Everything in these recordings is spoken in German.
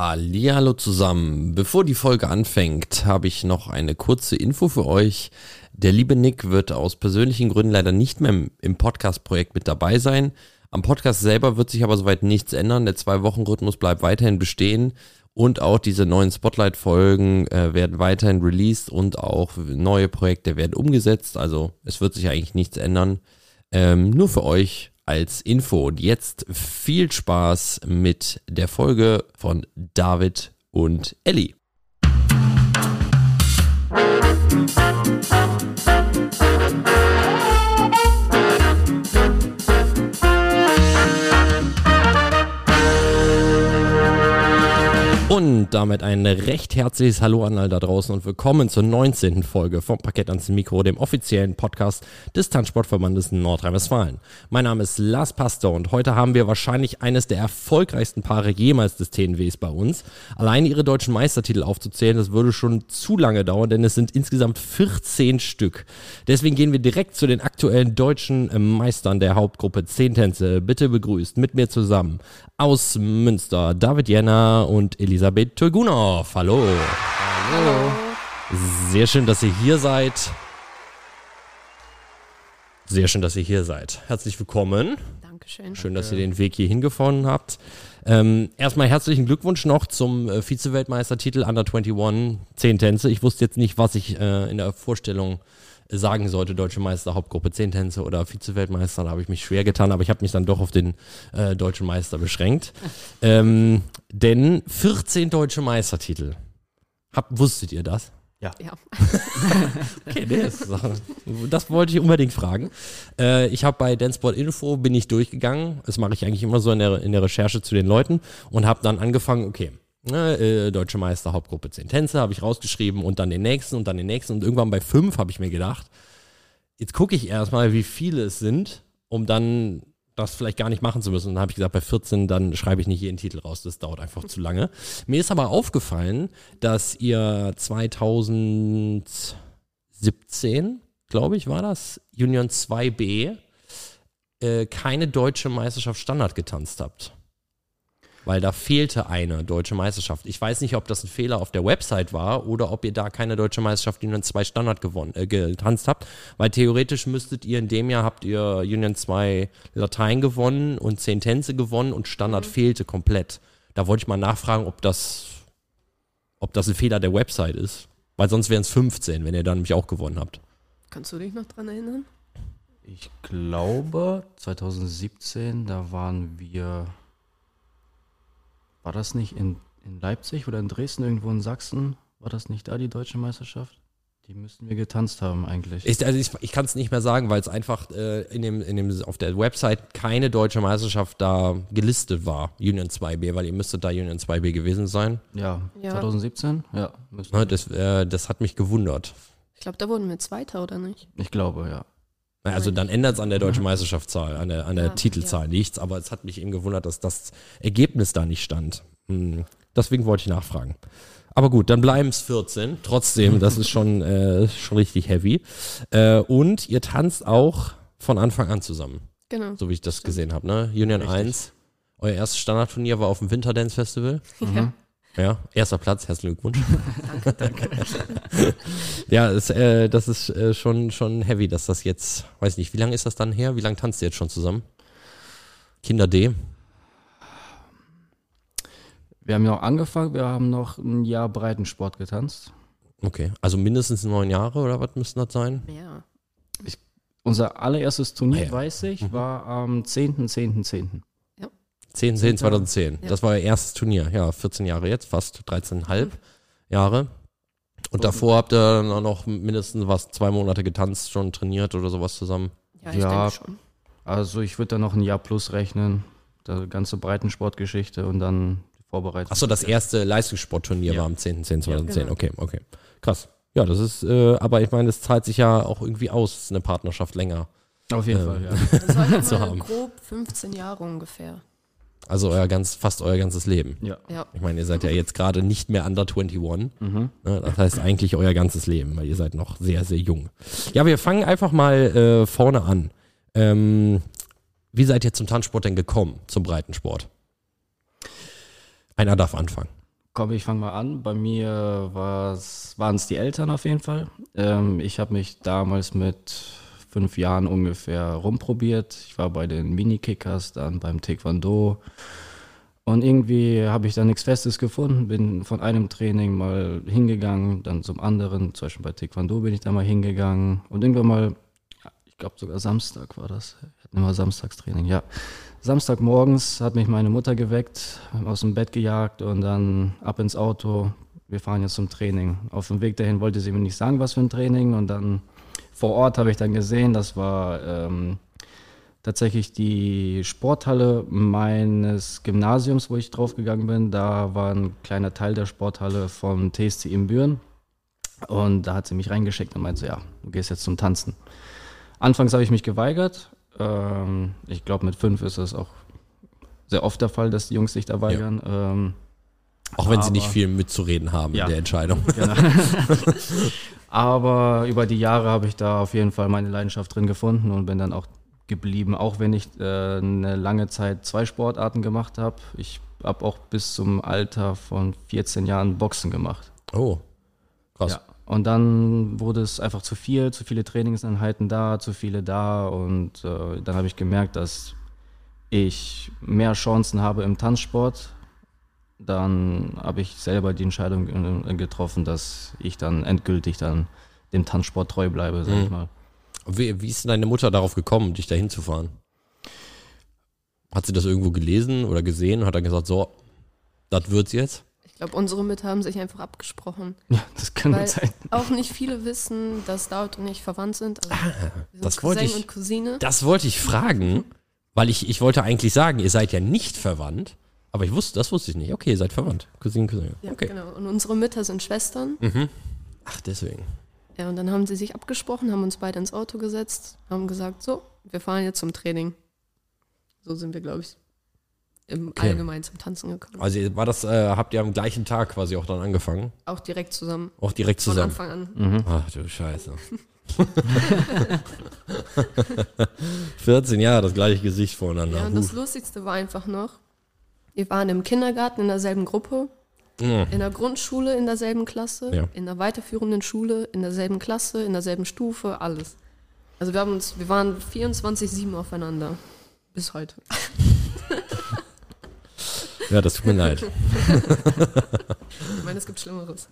Hallo zusammen. Bevor die Folge anfängt, habe ich noch eine kurze Info für euch. Der liebe Nick wird aus persönlichen Gründen leider nicht mehr im Podcast-Projekt mit dabei sein. Am Podcast selber wird sich aber soweit nichts ändern. Der Zwei-Wochen-Rhythmus bleibt weiterhin bestehen. Und auch diese neuen Spotlight-Folgen äh, werden weiterhin released und auch neue Projekte werden umgesetzt. Also es wird sich eigentlich nichts ändern. Ähm, nur für euch als Info. Und jetzt viel Spaß mit der Folge von David und Ellie. Und damit ein recht herzliches Hallo an all da draußen und willkommen zur 19. Folge vom Parkett ans Mikro, dem offiziellen Podcast des Tanzsportverbandes Nordrhein-Westfalen. Mein Name ist Lars Pastor und heute haben wir wahrscheinlich eines der erfolgreichsten Paare jemals des TNWs bei uns. Allein ihre deutschen Meistertitel aufzuzählen, das würde schon zu lange dauern, denn es sind insgesamt 14 Stück. Deswegen gehen wir direkt zu den aktuellen deutschen Meistern der Hauptgruppe 10 Tänze. Bitte begrüßt mit mir zusammen aus Münster David Jenner und Elisabeth Turgunov. Hallo. Hallo. Sehr schön, dass ihr hier seid. Sehr schön, dass ihr hier seid. Herzlich willkommen. Dankeschön. Schön, dass ihr den Weg hier hingefunden habt. Ähm, erstmal herzlichen Glückwunsch noch zum äh, Vize-Weltmeistertitel Under 21, 10 Tänze. Ich wusste jetzt nicht, was ich äh, in der Vorstellung sagen sollte, Deutsche Meister, Hauptgruppe 10 Tänze oder Vize-Weltmeister, da habe ich mich schwer getan, aber ich habe mich dann doch auf den äh, Deutschen Meister beschränkt. ähm, denn 14 Deutsche Meistertitel. Hab, wusstet ihr das? Ja. ja. okay, das, das wollte ich unbedingt fragen. Äh, ich habe bei Danceport Info bin ich durchgegangen. Das mache ich eigentlich immer so in der, in der Recherche zu den Leuten und habe dann angefangen, okay, Ne, äh, Deutsche Meister Hauptgruppe 10 Tänze habe ich rausgeschrieben und dann den nächsten und dann den nächsten und irgendwann bei fünf habe ich mir gedacht, jetzt gucke ich erstmal, wie viele es sind, um dann das vielleicht gar nicht machen zu müssen. Und dann habe ich gesagt, bei 14, dann schreibe ich nicht jeden Titel raus, das dauert einfach zu lange. Mir ist aber aufgefallen, dass ihr 2017, glaube ich, war das, Union 2b, äh, keine deutsche Meisterschaft Standard getanzt habt weil da fehlte eine deutsche Meisterschaft. Ich weiß nicht, ob das ein Fehler auf der Website war oder ob ihr da keine deutsche Meisterschaft Union 2 Standard gewonnen, äh, getanzt habt, weil theoretisch müsstet ihr in dem Jahr habt ihr Union 2 Latein gewonnen und 10 Tänze gewonnen und Standard mhm. fehlte komplett. Da wollte ich mal nachfragen, ob das, ob das ein Fehler der Website ist, weil sonst wären es 15, wenn ihr dann nämlich auch gewonnen habt. Kannst du dich noch dran erinnern? Ich glaube, 2017, da waren wir war das nicht in, in Leipzig oder in Dresden, irgendwo in Sachsen? War das nicht da die deutsche Meisterschaft? Die müssten wir getanzt haben eigentlich. Ich, also ich, ich kann es nicht mehr sagen, weil es einfach äh, in dem, in dem, auf der Website keine deutsche Meisterschaft da gelistet war, Union 2B, weil ihr müsstet da Union 2B gewesen sein. Ja, ja. 2017? Ja. ja das, äh, das hat mich gewundert. Ich glaube, da wurden wir Zweiter, oder nicht? Ich glaube, ja. Also dann ändert es an der deutschen Meisterschaftszahl, an der, an der ja, Titelzahl ja. nichts, aber es hat mich eben gewundert, dass das Ergebnis da nicht stand. Hm. Deswegen wollte ich nachfragen. Aber gut, dann bleiben es 14. Trotzdem, das ist schon, äh, schon richtig heavy. Äh, und ihr tanzt auch von Anfang an zusammen. Genau. So wie ich das gesehen habe, ne? Union richtig. 1. Euer erstes Standardturnier war auf dem Winterdance Festival. Ja. Ja, erster Platz, herzlichen Glückwunsch. danke, danke. ja, das, äh, das ist äh, schon, schon heavy, dass das jetzt, weiß nicht, wie lange ist das dann her? Wie lange tanzt ihr jetzt schon zusammen? Kinder D? Wir haben ja auch angefangen, wir haben noch ein Jahr Breitensport getanzt. Okay, also mindestens neun Jahre oder was müssten das sein? Ja. Ich, unser allererstes Turnier, ah, ja. weiß ich, mhm. war am 10.10.10. 10. 10, 10, 2010. Ja. Das war ihr erstes Turnier. Ja, 14 Jahre jetzt, fast 13,5 mhm. Jahre. Und davor habt ihr dann auch noch mindestens was, zwei Monate getanzt, schon trainiert oder sowas zusammen? Ja, ich ja schon. Also ich würde da noch ein Jahr plus rechnen. Die ganze Breitensportgeschichte und dann die Vorbereitung. Achso, das erste Leistungssportturnier ja. war am 10. 10. 2010. Genau. Okay, okay. Krass. Ja, das ist, äh, aber ich meine, es zahlt sich ja auch irgendwie aus, eine Partnerschaft länger. Auf jeden ähm, Fall, ja. Das war grob 15 Jahre ungefähr. Also euer ganz, fast euer ganzes Leben. Ja. ja. Ich meine, ihr seid ja jetzt gerade nicht mehr under 21. Mhm. Ne, das heißt eigentlich euer ganzes Leben, weil ihr seid noch sehr, sehr jung. Ja, wir fangen einfach mal äh, vorne an. Ähm, wie seid ihr zum Tanzsport denn gekommen, zum Breitensport? Einer darf anfangen. Komm, ich fange mal an. Bei mir waren es die Eltern auf jeden Fall. Ähm, ich habe mich damals mit fünf Jahren ungefähr rumprobiert. Ich war bei den Mini-Kickers, dann beim Taekwondo. Und irgendwie habe ich da nichts Festes gefunden, bin von einem Training mal hingegangen, dann zum anderen, zum Beispiel bei Taekwondo bin ich da mal hingegangen und irgendwann mal, ich glaube sogar Samstag war das, wir hatten immer Samstagstraining, ja. Samstagmorgens hat mich meine Mutter geweckt, aus dem Bett gejagt und dann ab ins Auto. Wir fahren jetzt zum Training. Auf dem Weg dahin wollte sie mir nicht sagen, was für ein Training. Und dann vor Ort habe ich dann gesehen, das war ähm, tatsächlich die Sporthalle meines Gymnasiums, wo ich draufgegangen bin. Da war ein kleiner Teil der Sporthalle vom TSC in Büren. Und da hat sie mich reingeschickt und meinte so, ja, du gehst jetzt zum Tanzen. Anfangs habe ich mich geweigert, ähm, ich glaube, mit fünf ist es auch sehr oft der Fall, dass die Jungs sich da weigern. Ja. Ähm, auch wenn sie nicht viel mitzureden haben ja. in der Entscheidung. Genau. aber über die Jahre habe ich da auf jeden Fall meine Leidenschaft drin gefunden und bin dann auch geblieben, auch wenn ich äh, eine lange Zeit zwei Sportarten gemacht habe. Ich habe auch bis zum Alter von 14 Jahren Boxen gemacht. Oh, krass. Ja. Und dann wurde es einfach zu viel, zu viele Trainingseinheiten da, zu viele da. Und äh, dann habe ich gemerkt, dass ich mehr Chancen habe im Tanzsport. Dann habe ich selber die Entscheidung äh, getroffen, dass ich dann endgültig dann dem Tanzsport treu bleibe, sag mhm. ich mal. Wie, wie ist deine Mutter darauf gekommen, dich dahin zu fahren? Hat sie das irgendwo gelesen oder gesehen und hat dann gesagt, so, das wird's jetzt? Ich glaube, unsere Mütter haben sich einfach abgesprochen. Ja, das kann weil sein. Auch nicht viele wissen, dass Daud und ich verwandt sind. Also ah, sind das wollte ich. Und Cousine. Das wollte ich fragen, weil ich, ich wollte eigentlich sagen, ihr seid ja nicht verwandt. Aber ich wusste, das wusste ich nicht. Okay, ihr seid verwandt. Cousine, Cousine. Ja, okay. genau. Und unsere Mütter sind Schwestern. Mhm. Ach, deswegen. Ja, und dann haben sie sich abgesprochen, haben uns beide ins Auto gesetzt, haben gesagt, so, wir fahren jetzt zum Training. So sind wir, glaube ich, im okay. Allgemeinen zum Tanzen gekommen. Also war das, äh, habt ihr am gleichen Tag quasi auch dann angefangen? Auch direkt zusammen. Auch direkt zusammen. Von Anfang an. Mhm. Ach du Scheiße. 14 Jahre, das gleiche Gesicht voreinander. Ja, und das Lustigste war einfach noch, wir waren im Kindergarten in derselben Gruppe, mhm. in der Grundschule in derselben Klasse, ja. in der weiterführenden Schule in derselben Klasse, in derselben Stufe, alles. Also wir haben uns, wir waren 24-7 aufeinander. Bis heute. Ja, das tut mir leid. ich meine, es gibt Schlimmeres.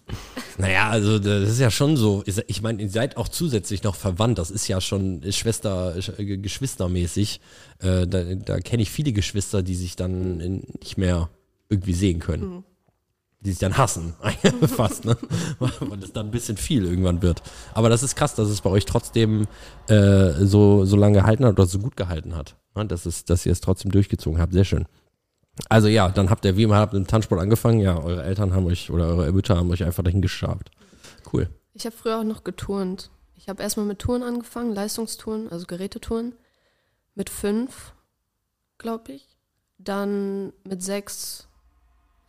Naja, also das ist ja schon so. Ich meine, ihr seid auch zusätzlich noch verwandt. Das ist ja schon Schwester, Geschwistermäßig. Äh, da, da kenne ich viele Geschwister, die sich dann nicht mehr irgendwie sehen können. Mhm. Die sich dann hassen, fast, ne? Weil es dann ein bisschen viel irgendwann wird. Aber das ist krass, dass es bei euch trotzdem äh, so, so lange gehalten hat oder so gut gehalten hat. Ne? Das ist, dass ihr es trotzdem durchgezogen habt. Sehr schön. Also ja, dann habt ihr, wie immer, habt im Tanzsport angefangen. Ja, eure Eltern haben euch oder eure Mütter haben euch einfach dahin geschabt. Cool. Ich habe früher auch noch geturnt. Ich habe erstmal mit Touren angefangen, Leistungstouren, also Gerätetouren. Mit fünf, glaube ich. Dann mit sechs,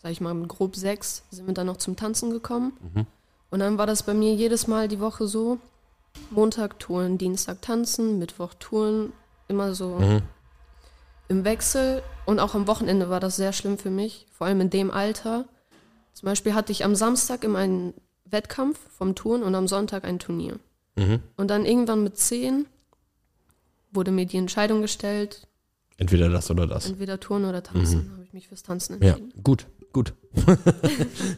sag ich mal, mit grob sechs, sind wir dann noch zum Tanzen gekommen. Mhm. Und dann war das bei mir jedes Mal die Woche so: Montag Touren, Dienstag tanzen, Mittwoch Touren, immer so mhm im Wechsel und auch am Wochenende war das sehr schlimm für mich, vor allem in dem Alter. Zum Beispiel hatte ich am Samstag immer einen Wettkampf vom Touren und am Sonntag ein Turnier. Mhm. Und dann irgendwann mit zehn wurde mir die Entscheidung gestellt. Entweder das oder das. Entweder Touren oder Tanzen. Mhm. Habe ich mich fürs Tanzen entschieden. Ja, gut, gut.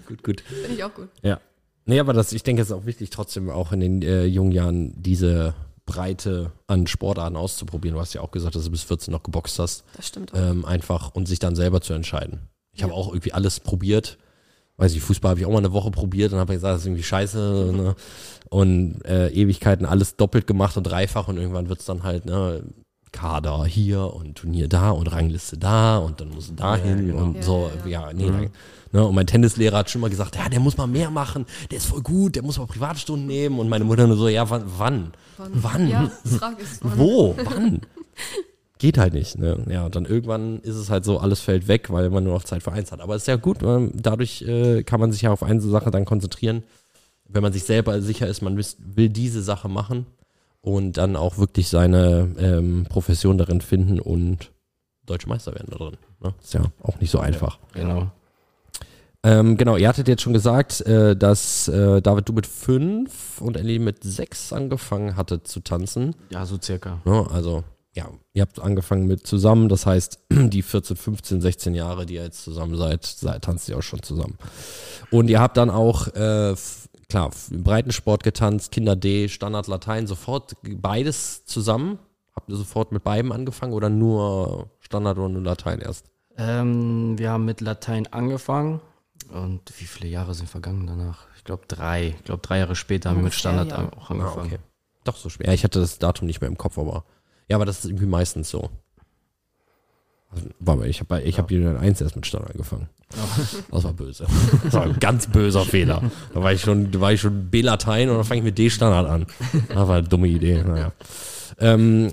gut, gut. Finde ich auch gut. Ja. Nee, aber das, ich denke, es ist auch wichtig, trotzdem auch in den äh, jungen Jahren diese Breite an Sportarten auszuprobieren. Du hast ja auch gesagt, dass du bis 14 noch geboxt hast. Das stimmt. Ähm, einfach und sich dann selber zu entscheiden. Ich ja. habe auch irgendwie alles probiert. Weiß ich, Fußball habe ich auch mal eine Woche probiert und habe gesagt, das ist irgendwie scheiße. Ne? Und äh, Ewigkeiten alles doppelt gemacht und dreifach und irgendwann wird es dann halt, ne, Kader hier und Turnier da und Rangliste da und dann muss da hin ja, genau. und so. Ja, ja nee, mhm. Ne? Und mein Tennislehrer hat schon mal gesagt, ja, der muss mal mehr machen, der ist voll gut, der muss mal Privatstunden nehmen. Und meine Mutter nur so, ja, wann? Wann? Wann? Ja, Frage ist wann. Wo? Wann? Geht halt nicht. Ne? Ja, und dann irgendwann ist es halt so, alles fällt weg, weil man nur noch Zeit für eins hat. Aber es ist ja gut, weil dadurch äh, kann man sich ja auf eine Sache dann konzentrieren. Wenn man sich selber sicher ist, man will diese Sache machen und dann auch wirklich seine ähm, Profession darin finden und deutsche Meister werden da drin. Ne? Ist ja auch nicht so einfach. Genau. Ähm, genau, ihr hattet jetzt schon gesagt, äh, dass äh, David, du mit fünf und Ellie mit sechs angefangen hattet zu tanzen. Ja, so circa. Ja, also, ja, ihr habt angefangen mit zusammen, das heißt, die 14, 15, 16 Jahre, die ihr jetzt zusammen seid, seid tanzt ihr auch schon zusammen. Und ihr habt dann auch, äh, klar, f- Breitensport getanzt, Kinder D, Standard Latein, sofort beides zusammen? Habt ihr sofort mit beiden angefangen oder nur Standard oder nur Latein erst? Ähm, wir haben mit Latein angefangen. Und wie viele Jahre sind vergangen danach? Ich glaube drei. Ich glaube drei Jahre später haben wir mit Standard ja. auch angefangen. Doch so schwer. Ja, ich hatte das Datum nicht mehr im Kopf, aber ja, aber das ist irgendwie meistens so. Also, warte mal, ich habe ich hab Union 1 erst mit Standard angefangen. Das war böse. Das war ein ganz böser Fehler. Da war ich schon, da war ich schon B-Latein und dann fange ich mit D-Standard an. Das war eine dumme Idee. Naja. Ähm,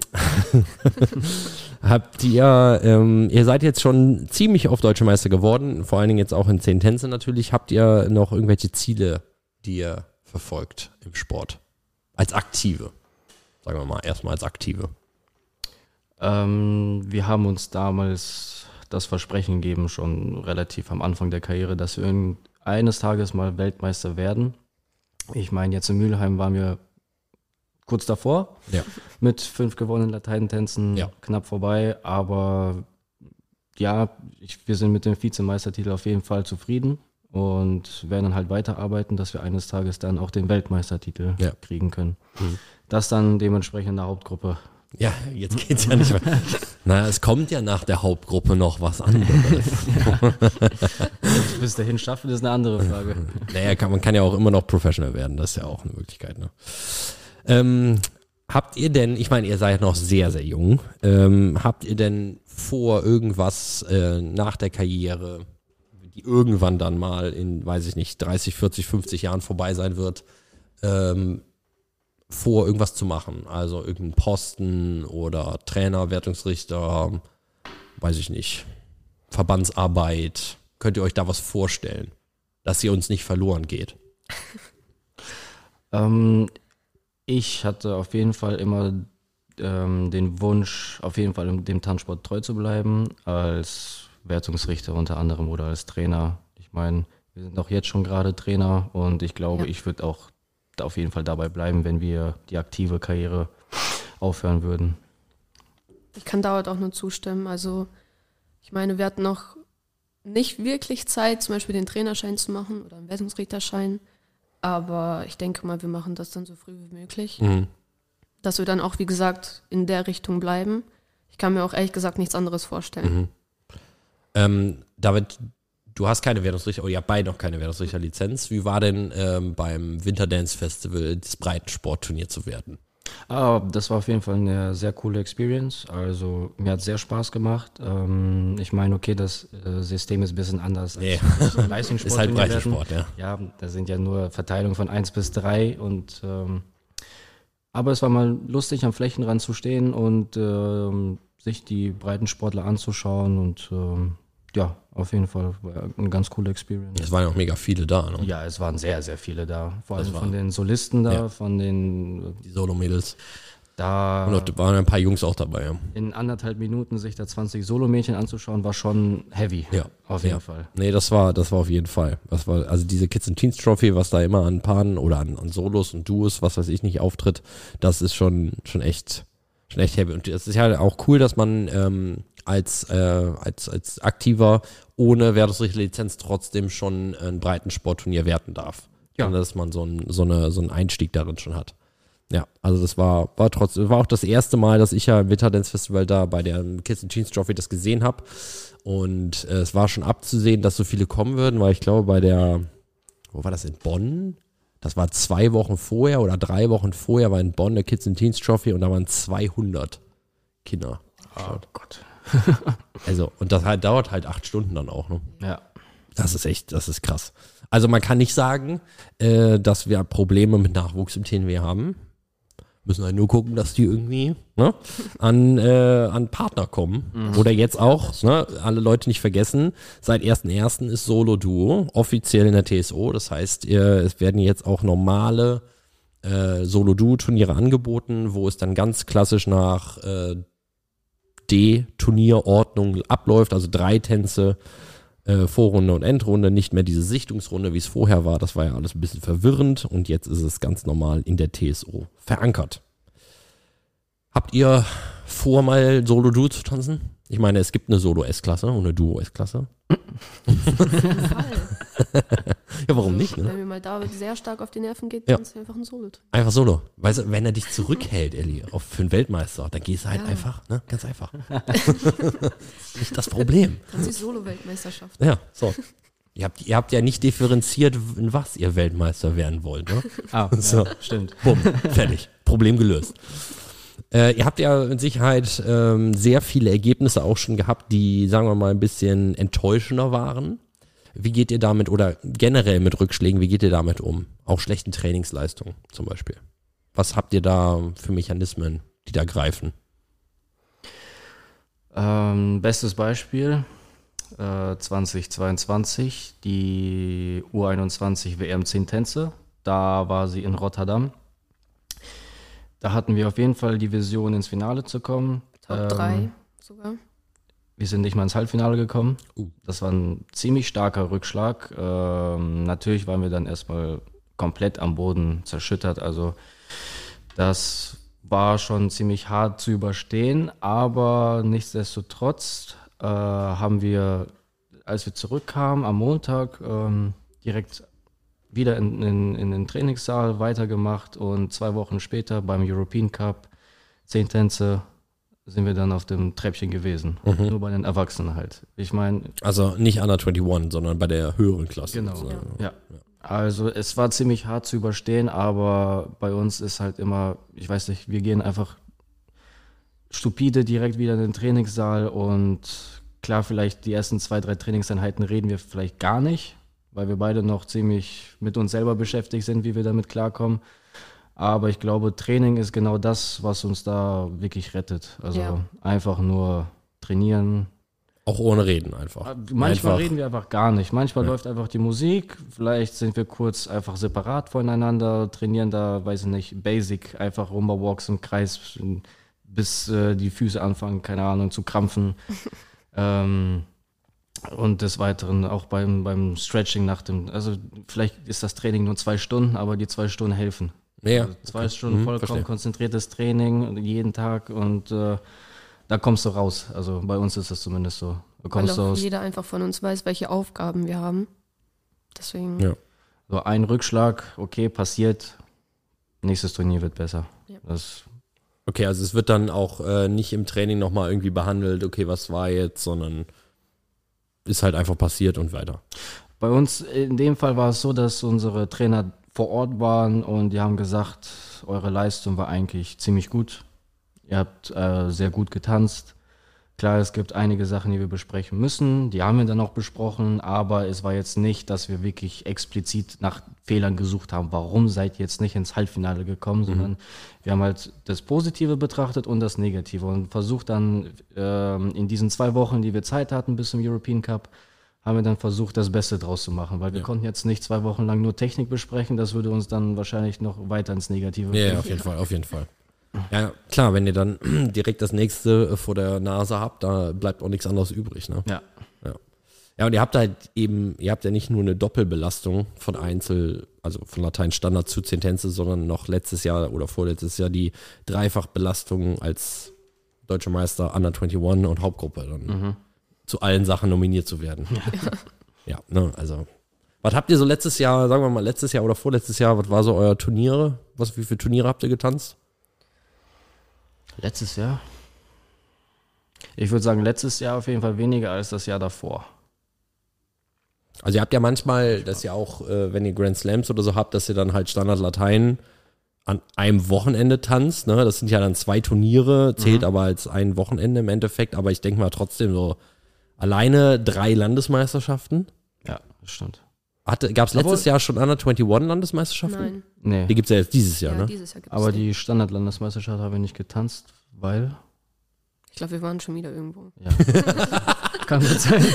habt ihr, ähm, ihr seid jetzt schon ziemlich auf Deutsche Meister geworden, vor allen Dingen jetzt auch in zehn Tänze natürlich. Habt ihr noch irgendwelche Ziele, die ihr verfolgt im Sport? Als Aktive. Sagen wir mal, erstmal als Aktive. Ähm, wir haben uns damals das Versprechen gegeben, schon relativ am Anfang der Karriere, dass wir eines Tages mal Weltmeister werden. Ich meine, jetzt in Mülheim waren wir kurz davor Ja. mit fünf gewonnenen Lateinentänzen, Ja. knapp vorbei, aber ja, ich, wir sind mit dem Vizemeistertitel auf jeden Fall zufrieden und werden dann halt weiterarbeiten, dass wir eines Tages dann auch den Weltmeistertitel Ja. kriegen können. Mhm. Das dann dementsprechend in der Hauptgruppe Ja, jetzt geht's ja nicht mehr. Na, es kommt ja nach der Hauptgruppe noch was anderes. Bis dahin schaffen, ist eine andere Frage. naja, kann, man kann ja auch immer noch Professional werden, das ist ja auch eine Möglichkeit. Ne? Ähm, habt ihr denn, ich meine, ihr seid noch sehr, sehr jung, ähm, habt ihr denn vor, irgendwas äh, nach der Karriere, die irgendwann dann mal in, weiß ich nicht, 30, 40, 50 Jahren vorbei sein wird, ähm, vor, irgendwas zu machen? Also irgendeinen Posten oder Trainer, Wertungsrichter, weiß ich nicht, Verbandsarbeit. Könnt ihr euch da was vorstellen, dass ihr uns nicht verloren geht? Ähm, ich hatte auf jeden Fall immer ähm, den Wunsch, auf jeden Fall dem Tanzsport treu zu bleiben, als Wertungsrichter unter anderem oder als Trainer. Ich meine, wir sind auch jetzt schon gerade Trainer und ich glaube, Ja. ich würde auch auf jeden Fall dabei bleiben, wenn wir die aktive Karriere aufhören würden. Ich kann dauert auch nur zustimmen. Also, ich meine, wir hatten noch nicht wirklich Zeit, zum Beispiel den Trainerschein zu machen oder einen Wertungsrichterschein. Aber ich denke mal, wir machen das dann so früh wie möglich. Mhm. Dass wir dann auch, wie gesagt, in der Richtung bleiben. Ich kann mir auch ehrlich gesagt nichts anderes vorstellen. Mhm. Ähm, David, du hast keine Wertungsrichter, oder ihr habt beide noch keine Wertungsrichterlizenz. Wie war denn ähm, beim Winterdance Festival das Breitensportturnier zu werten? Ah, das war auf jeden Fall eine sehr coole Experience. Also mir hat sehr Spaß gemacht. Ähm, ich meine, okay, das äh, System ist ein bisschen anders als so Leistungssport. Ist halt. Breitensport, ja. Ja, da sind ja nur Verteilungen von 1 bis 3 und ähm, aber es war mal lustig, am Flächenrand zu stehen und ähm, sich die Breitensportler anzuschauen und ähm, ja, auf jeden Fall war eine ganz coole Experience. Es waren ja auch mega viele da, ne? Ja, es waren sehr, sehr viele da. Vor Das allem von den Solisten da, Ja. von den Die Solo-Mädels. da Und waren ein paar Jungs auch dabei, ja. in anderthalb Minuten sich da 20 Solomädchen anzuschauen, war schon heavy. Ja, Auf jeden ja. Fall. Nee, das war, das war auf jeden Fall. Das war, also diese Kids and Teens Trophy, was da immer an Paaren oder an, an Solos und Duos, was weiß ich nicht, auftritt, das ist schon, schon echt, schon echt heavy. Und es ist ja auch cool, dass man ähm, als, äh, als, als Aktiver ohne Wertungsrichterlizenz trotzdem schon ein Breitensportturnier werten darf. Ja. Und dass man so, ein, so, eine, so einen Einstieg darin schon hat. Ja, also das war, war trotzdem, war auch das erste Mal, dass ich ja im Winter Dance Festival da bei der Kids and Teens Trophy das gesehen habe. Und äh, es war schon abzusehen, dass so viele kommen würden, weil ich glaube, bei der, wo war das in Bonn? Das war zwei Wochen vorher oder drei Wochen vorher war in Bonn der Kids and Teens Trophy und da waren 200 Kinder. Oh Gott. Also, und das halt, dauert halt acht Stunden dann auch, ne? Ja. Das ist echt, das ist krass. Also man kann nicht sagen, äh, dass wir Probleme mit Nachwuchs im TNW haben. Müssen halt nur gucken, dass die irgendwie ne, an, äh, an Partner kommen. Oder jetzt auch, ne, alle Leute nicht vergessen, seit 1.1. ist Solo-Duo offiziell in der TSO. Das heißt, äh, es werden jetzt auch normale äh, Solo-Duo-Turniere angeboten, wo es dann ganz klassisch nach äh, D-Turnierordnung abläuft, also drei Tänze äh, Vorrunde und Endrunde, nicht mehr diese Sichtungsrunde, wie es vorher war. Das war ja alles ein bisschen verwirrend und jetzt ist es ganz normal in der TSO verankert. Habt ihr vor, mal Solo-Duo zu tanzen? Ich meine, es gibt eine Solo-S-Klasse und eine Duo-S-Klasse. ja, warum nicht? Ne? Wenn mir mal David sehr stark auf die Nerven geht, Ja. dann ist einfach ein Solo. Einfach Solo. Weißt du, wenn er dich zurückhält, Elli, auf, für einen Weltmeister, dann gehst du halt Ja. einfach, ne? Ganz einfach. nicht das Problem. Tanzt die Solo-Weltmeisterschaft. Ja, so. Ihr habt, ihr habt ja nicht differenziert, in was ihr Weltmeister werden wollt, ne? Ah, So. ja, stimmt. Bumm, fertig. Problem gelöst. Äh, ihr habt ja mit Sicherheit ähm, sehr viele Ergebnisse auch schon gehabt, die, sagen wir mal, ein bisschen enttäuschender waren. Wie geht ihr damit oder generell mit Rückschlägen, wie geht ihr damit um? Auch schlechten Trainingsleistungen zum Beispiel. Was habt ihr da für Mechanismen, die da greifen? Ähm, bestes Beispiel, äh, 2022, die U21 WM 10 Tänze. Da war sie in Rotterdam. Da hatten wir auf jeden Fall die Vision, ins Finale zu kommen. Top Ähm, 3 sogar. Wir sind nicht mal ins Halbfinale gekommen. Uh. Das war ein ziemlich starker Rückschlag. Ähm, natürlich waren wir dann erstmal komplett am Boden zerschüttert. Also das war schon ziemlich hart zu überstehen, aber nichtsdestotrotz äh, haben wir, als wir zurückkamen am Montag, ähm, direkt wieder in, in, in den Trainingssaal weitergemacht und zwei Wochen später beim European Cup, zehn Tänze, sind wir dann auf dem Treppchen gewesen. Nur bei den Erwachsenen halt. Ich meine, Also nicht Under 21, sondern bei der höheren Klasse. Genau. sozusagen. ja. Also es war ziemlich hart zu überstehen, aber bei uns ist halt immer, ich weiß nicht, wir gehen einfach stupide direkt wieder in den Trainingssaal und klar, vielleicht die ersten zwei, drei Trainingseinheiten reden wir vielleicht gar nicht, weil wir beide noch ziemlich mit uns selber beschäftigt sind, wie wir damit klarkommen. Aber ich glaube, Training ist genau das, was uns da wirklich rettet. Also Ja. einfach nur trainieren, Auch ohne Reden einfach. Ah, Manchmal einfach, reden wir einfach gar nicht. Manchmal läuft einfach die Musik. Vielleicht sind wir kurz einfach separat voneinander, trainieren da, weiß ich nicht, Basic, einfach Rumba-Walks im Kreis, bis äh, die Füße anfangen, keine Ahnung, zu krampfen. ähm, und des Weiteren auch beim, beim Stretching nach dem, also vielleicht ist das Training nur zwei Stunden, aber die zwei Stunden helfen. Ja, Also zwei Stunden Mhm, vollkommen verstehe. konzentriertes Training jeden Tag und äh, da kommst du raus. Also bei uns ist das zumindest so. Du Weil kommst auch aus jeder einfach von uns weiß, welche Aufgaben wir haben. Deswegen, Ja. so ein Rückschlag, okay, passiert. Nächstes Turnier wird besser. Ja. Das, Okay, also es wird dann auch äh, nicht im Training nochmal irgendwie behandelt, okay, was war jetzt, sondern ist halt einfach passiert und weiter. bei uns in dem Fall war es so, dass unsere Trainer vor Ort waren und die haben gesagt, eure Leistung war eigentlich ziemlich gut. Ihr habt äh, sehr gut getanzt. Klar, es gibt einige Sachen, die wir besprechen müssen. Die haben wir dann auch besprochen, aber es war jetzt nicht, dass wir wirklich explizit nach Fehlern gesucht haben. Warum seid ihr jetzt nicht ins Halbfinale gekommen, sondern wir haben halt das Positive betrachtet und das Negative und versucht dann ähm, in diesen zwei Wochen, die wir Zeit hatten bis zum European Cup, haben wir dann versucht, das Beste draus zu machen, weil wir konnten jetzt nicht zwei Wochen lang nur Technik besprechen. Das würde uns dann wahrscheinlich noch weiter ins Negative Ja, ja, bringen. auf jeden Fall, auf jeden Fall. Ja, klar, wenn ihr dann direkt das nächste vor der Nase habt, da bleibt auch nichts anderes übrig, ne? Ja. Ja. Ja, und ihr habt halt eben, ihr habt ja nicht nur eine Doppelbelastung von Einzel, also von Latein Standard zu Zentenze, sondern noch letztes Jahr oder vorletztes Jahr die Dreifachbelastung als deutscher Meister Under 21 und Hauptgruppe dann zu allen Sachen nominiert zu werden. Ja, ne, also. Was habt ihr so letztes Jahr, sagen wir mal letztes Jahr oder vorletztes Jahr, was war so euer Turniere? Was, wie viele Turniere habt ihr getanzt? Letztes Jahr? Ich würde sagen, letztes Jahr auf jeden Fall weniger als das Jahr davor. Also ihr habt ja manchmal, das ja auch, äh, wenn ihr Grand Slams oder so habt, dass ihr dann halt Standard Latein an einem Wochenende tanzt. Ne? Das sind ja dann zwei Turniere, zählt aber als ein Wochenende im Endeffekt. Aber ich denke mal trotzdem so alleine drei Landesmeisterschaften. Ja, das stimmt. Gab es letztes Jahr schon Under 21 Landesmeisterschaften? nein. Nee. Die gibt es ja jetzt dieses Jahr, Ja, ne? dieses Jahr gibt Aber die Standardlandesmeisterschaft habe ich nicht getanzt, weil. Ich glaube, wir waren schon wieder irgendwo. Ja. Kann gut sein.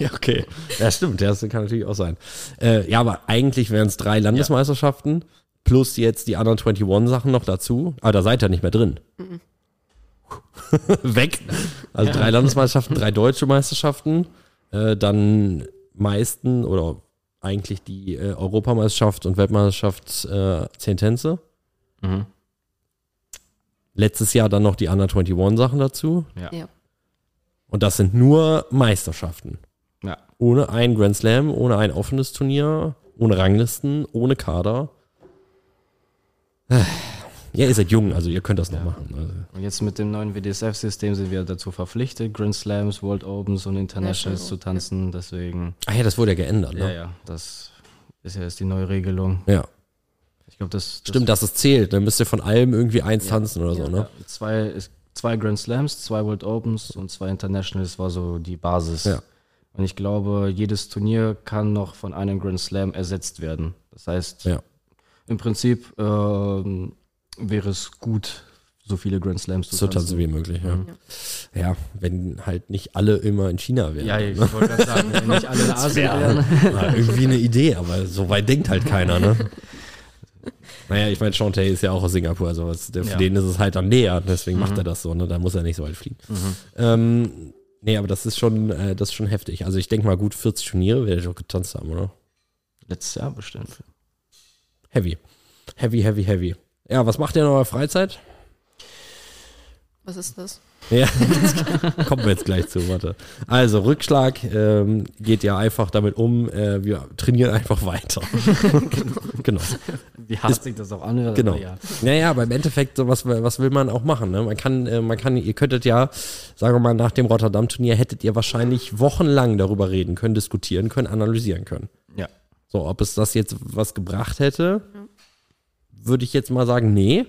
Ja, okay. Ja, stimmt. Das kann natürlich auch sein. Äh, ja, aber eigentlich wären es drei Landesmeisterschaften plus jetzt die anderen 21 Sachen noch dazu. Aber da seid ihr nicht mehr drin. Weg. Also drei Landesmeisterschaften, drei deutsche Meisterschaften. äh, dann meisten oder eigentlich die äh, Europameisterschaft und Weltmeisterschaft äh, 10 Tänze. Mhm. Letztes Jahr dann noch die Under 21 Sachen dazu. Ja. Ja. Und das sind nur Meisterschaften. Ja. Ohne ein Grand Slam, ohne ein offenes Turnier, ohne Ranglisten, ohne Kader. Äh, Ja, ihr seid jung, also ihr könnt das noch Ja. machen. Also, Und jetzt mit dem neuen WDSF-System sind wir dazu verpflichtet, Grand Slams, World Opens und Internationals Ja, zu tanzen. Deswegen, ach ja, das wurde ja geändert, ja, ne? ja, das ist ja jetzt die neue Regelung. Ja. Ich glaube, das, das Stimmt, dass es zählt. Dann müsst ihr von allem irgendwie eins Ja. tanzen oder so, Ja. ne? Ja, zwei, zwei Grand Slams, zwei World Opens und zwei Internationals war so die Basis. Ja. Und ich glaube, jedes Turnier kann noch von einem Grand Slam ersetzt werden. Das heißt, Ja. im Prinzip ähm, wäre es gut, so viele Grand Slams zu So tanzen tanzen. wie möglich, ja. Mhm. Ja, wenn halt nicht alle immer in China wären. Ja, ich wollte gerade sagen, wenn nicht alle in Asien wären. Ja, irgendwie eine Idee, aber so weit denkt halt keiner, ne? Naja, ich meine, Sean Tay ist ja auch aus Singapur, also was, der, für Ja. den ist es halt dann näher, deswegen macht Mhm. er das so, ne? Da muss er nicht so weit fliegen. Mhm. Ähm, nee, aber das ist schon, äh, das ist schon heftig. Also ich denke mal, gut 40 Turniere werde ich auch getanzt haben, oder? Letztes Jahr bestimmt. Heavy. Heavy, heavy, heavy. Ja, was macht ihr in eurer Freizeit? Was ist das? Ja, kommen wir jetzt gleich zu, warte. Also, Rückschlag ähm, geht ja einfach damit um, äh, wir trainieren einfach weiter. genau. Wie hart sich das auch anhört. Genau. aber Ja. Naja, aber im Endeffekt, so was, was will man auch machen? Ne? Man kann, äh, man kann, ihr könntet ja, sagen wir mal, nach dem Rotterdam-Turnier hättet ihr wahrscheinlich wochenlang darüber reden können, diskutieren können, analysieren können. ja. So, ob es das jetzt was gebracht hätte, würde ich jetzt mal sagen, nee.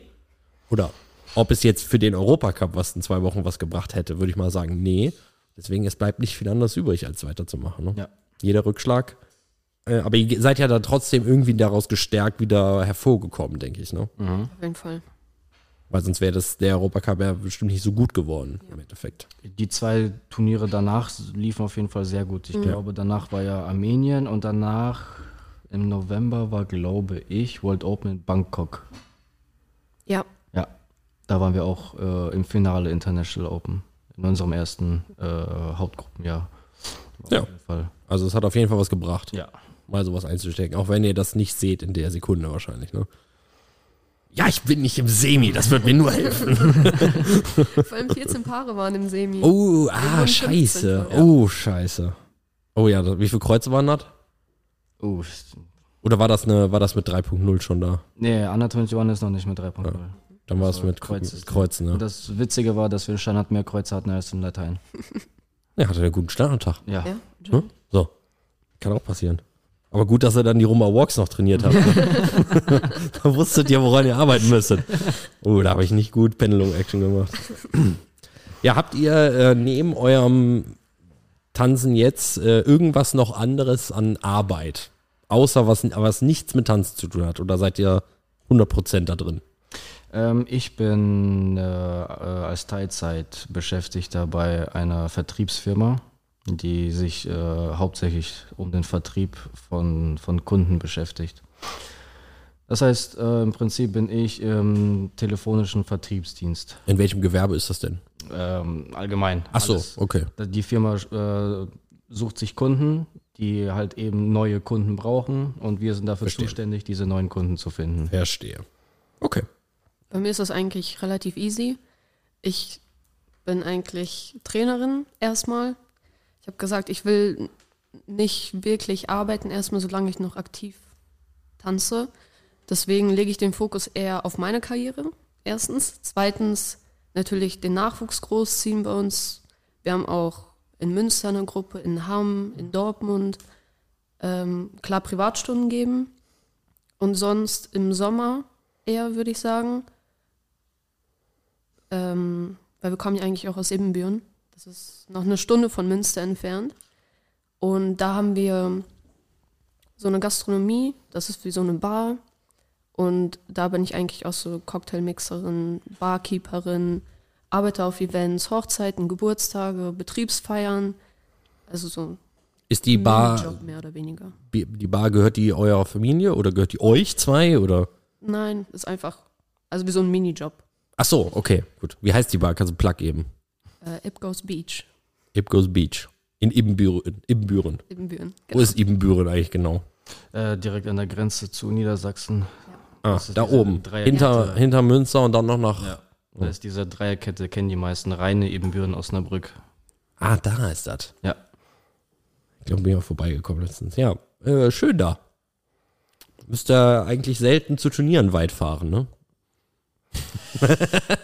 Oder ob es jetzt für den Europacup was in zwei Wochen was gebracht hätte, würde ich mal sagen, nee. Deswegen, es bleibt nicht viel anderes übrig, als weiterzumachen. Ne? Ja. Jeder Rückschlag. Äh, aber ihr seid ja dann trotzdem irgendwie daraus gestärkt wieder hervorgekommen, denke ich. Ne? Mhm. Auf jeden Fall. Weil sonst wäre das der Europacup ja bestimmt nicht so gut geworden im Endeffekt. Die zwei Turniere danach liefen auf jeden Fall sehr gut. Ich glaube, danach war ja Armenien und danach im November war, glaube ich, World Open in Bangkok. Ja, Ja, da waren wir auch äh, im Finale International Open. In unserem ersten äh, Hauptgruppenjahr. Auf Ja. jeden Fall. Also es hat auf jeden Fall was gebracht, Ja. mal sowas einzustecken. Auch wenn ihr das nicht seht in der Sekunde wahrscheinlich. Ne? Ja, ich bin nicht im Semi, das wird mir nur helfen. vor allem 14 Paare waren im Semi. Oh, ah, scheiße. 15, ja. Oh, scheiße. Oh ja, wie viele Kreuze waren das? Uh, Oder war das, eine, war das mit 3.0 schon da? nee, Under 21 ist noch nicht mit 3.0. Dann war es Also mit Kreuz Kreuzen. ne? Das Witzige war, dass wir Standard mehr Kreuze hatten als in Latein. Ja, hatte einen guten Starttag. Ja. Ja, Ne? So. Kann auch passieren. Aber gut, dass ihr dann die Rumba Walks noch trainiert habt. Ne? da wusstet ihr, woran ihr arbeiten müsstet. Oh, da habe ich nicht gut Pendelung-Action gemacht. ja, habt ihr äh, neben eurem Tanzen jetzt äh, irgendwas noch anderes an Arbeit? Außer was, was nichts mit Tanzen zu tun hat? Oder seid ihr 100% da drin? Ähm, ich bin äh, äh, als Teilzeit Beschäftigter bei einer Vertriebsfirma, die sich äh, hauptsächlich um den Vertrieb von, von Kunden beschäftigt. Das heißt, äh, im Prinzip bin ich im telefonischen Vertriebsdienst. In welchem Gewerbe ist das denn? Ähm, allgemein. Ach so, alles. okay. Die Firma äh, sucht sich Kunden, die halt eben neue Kunden brauchen und wir sind dafür Verstehe. zuständig, diese neuen Kunden zu finden. Verstehe. Okay. Bei mir ist das eigentlich relativ easy. Ich bin eigentlich Trainerin erstmal. Ich habe gesagt, ich will nicht wirklich arbeiten, erstmal solange ich noch aktiv tanze. Deswegen lege ich den Fokus eher auf meine Karriere. Erstens. Zweitens natürlich den Nachwuchs großziehen bei uns. Wir haben auch in Münster eine Gruppe, in Hamm, in Dortmund. Ähm, klar Privatstunden geben. Und sonst im Sommer eher, würde ich sagen. Ähm, weil wir kommen ja eigentlich auch aus Ibbenbüren. Das ist noch eine Stunde von Münster entfernt. Und da haben wir so eine Gastronomie, das ist wie so eine Bar. Und da bin ich eigentlich auch so Cocktailmixerin, Barkeeperin, arbeite auf Events, Hochzeiten, Geburtstage, Betriebsfeiern. Also so Ist die ein Bar, Minijob mehr oder weniger. die Bar gehört die eurer Familie oder gehört die euch zwei oder? Nein, ist einfach, also wie so ein Minijob. Ach so, okay, gut. Wie heißt die Bar? Kannst du Plug geben? Äh, It Goes Beach. It Goes Beach. In Ibbenbüren. Ibbenbüren. Ibbenbüren. Wo Genau. ist Ibbenbüren eigentlich genau? Äh, direkt an der Grenze zu Niedersachsen. Ah, da oben. Hinter, hinter Münster und dann noch nach. Ja. Da ist diese Dreierkette, kennen die meisten. Reine Ebenbüren, Osnabrück. Ah, da ist das. Ja. Ich glaube, bin ja vorbeigekommen letztens. Ja, äh, schön da. Müsst ihr eigentlich selten zu Turnieren weit fahren, ne?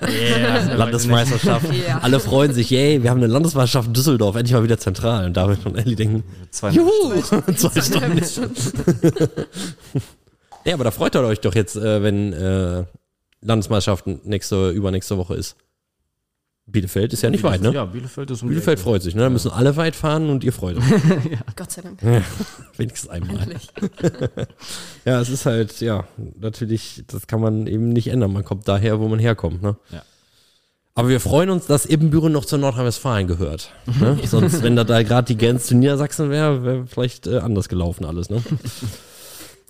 Yeah. Landesmeisterschaft. Ja. Alle freuen sich, yay, wir haben eine Landesmeisterschaft in Düsseldorf, endlich mal wieder zentral. Und David und Ellie denken, juhu, zwei Stunden. Ja, aber da freut ihr euch doch jetzt, äh, wenn äh, Landesmeisterschaft nächste, übernächste Woche ist. Bielefeld ist ja nicht weit, ne? Ja, Bielefeld ist um Bielefeld freut sich, ne? Da müssen alle weit fahren und ihr freut euch. Gott sei Dank. Wenigstens einmal. Ja, es ist halt, ja, natürlich, das kann man eben nicht ändern. Man kommt daher, wo man herkommt, ne? Ja. Aber wir freuen uns, dass Ibbenbüren noch zu Nordrhein-Westfalen gehört. Ne? Sonst, wenn da, da gerade die Grenze zu Niedersachsen wäre, wäre vielleicht äh, anders gelaufen alles, ne?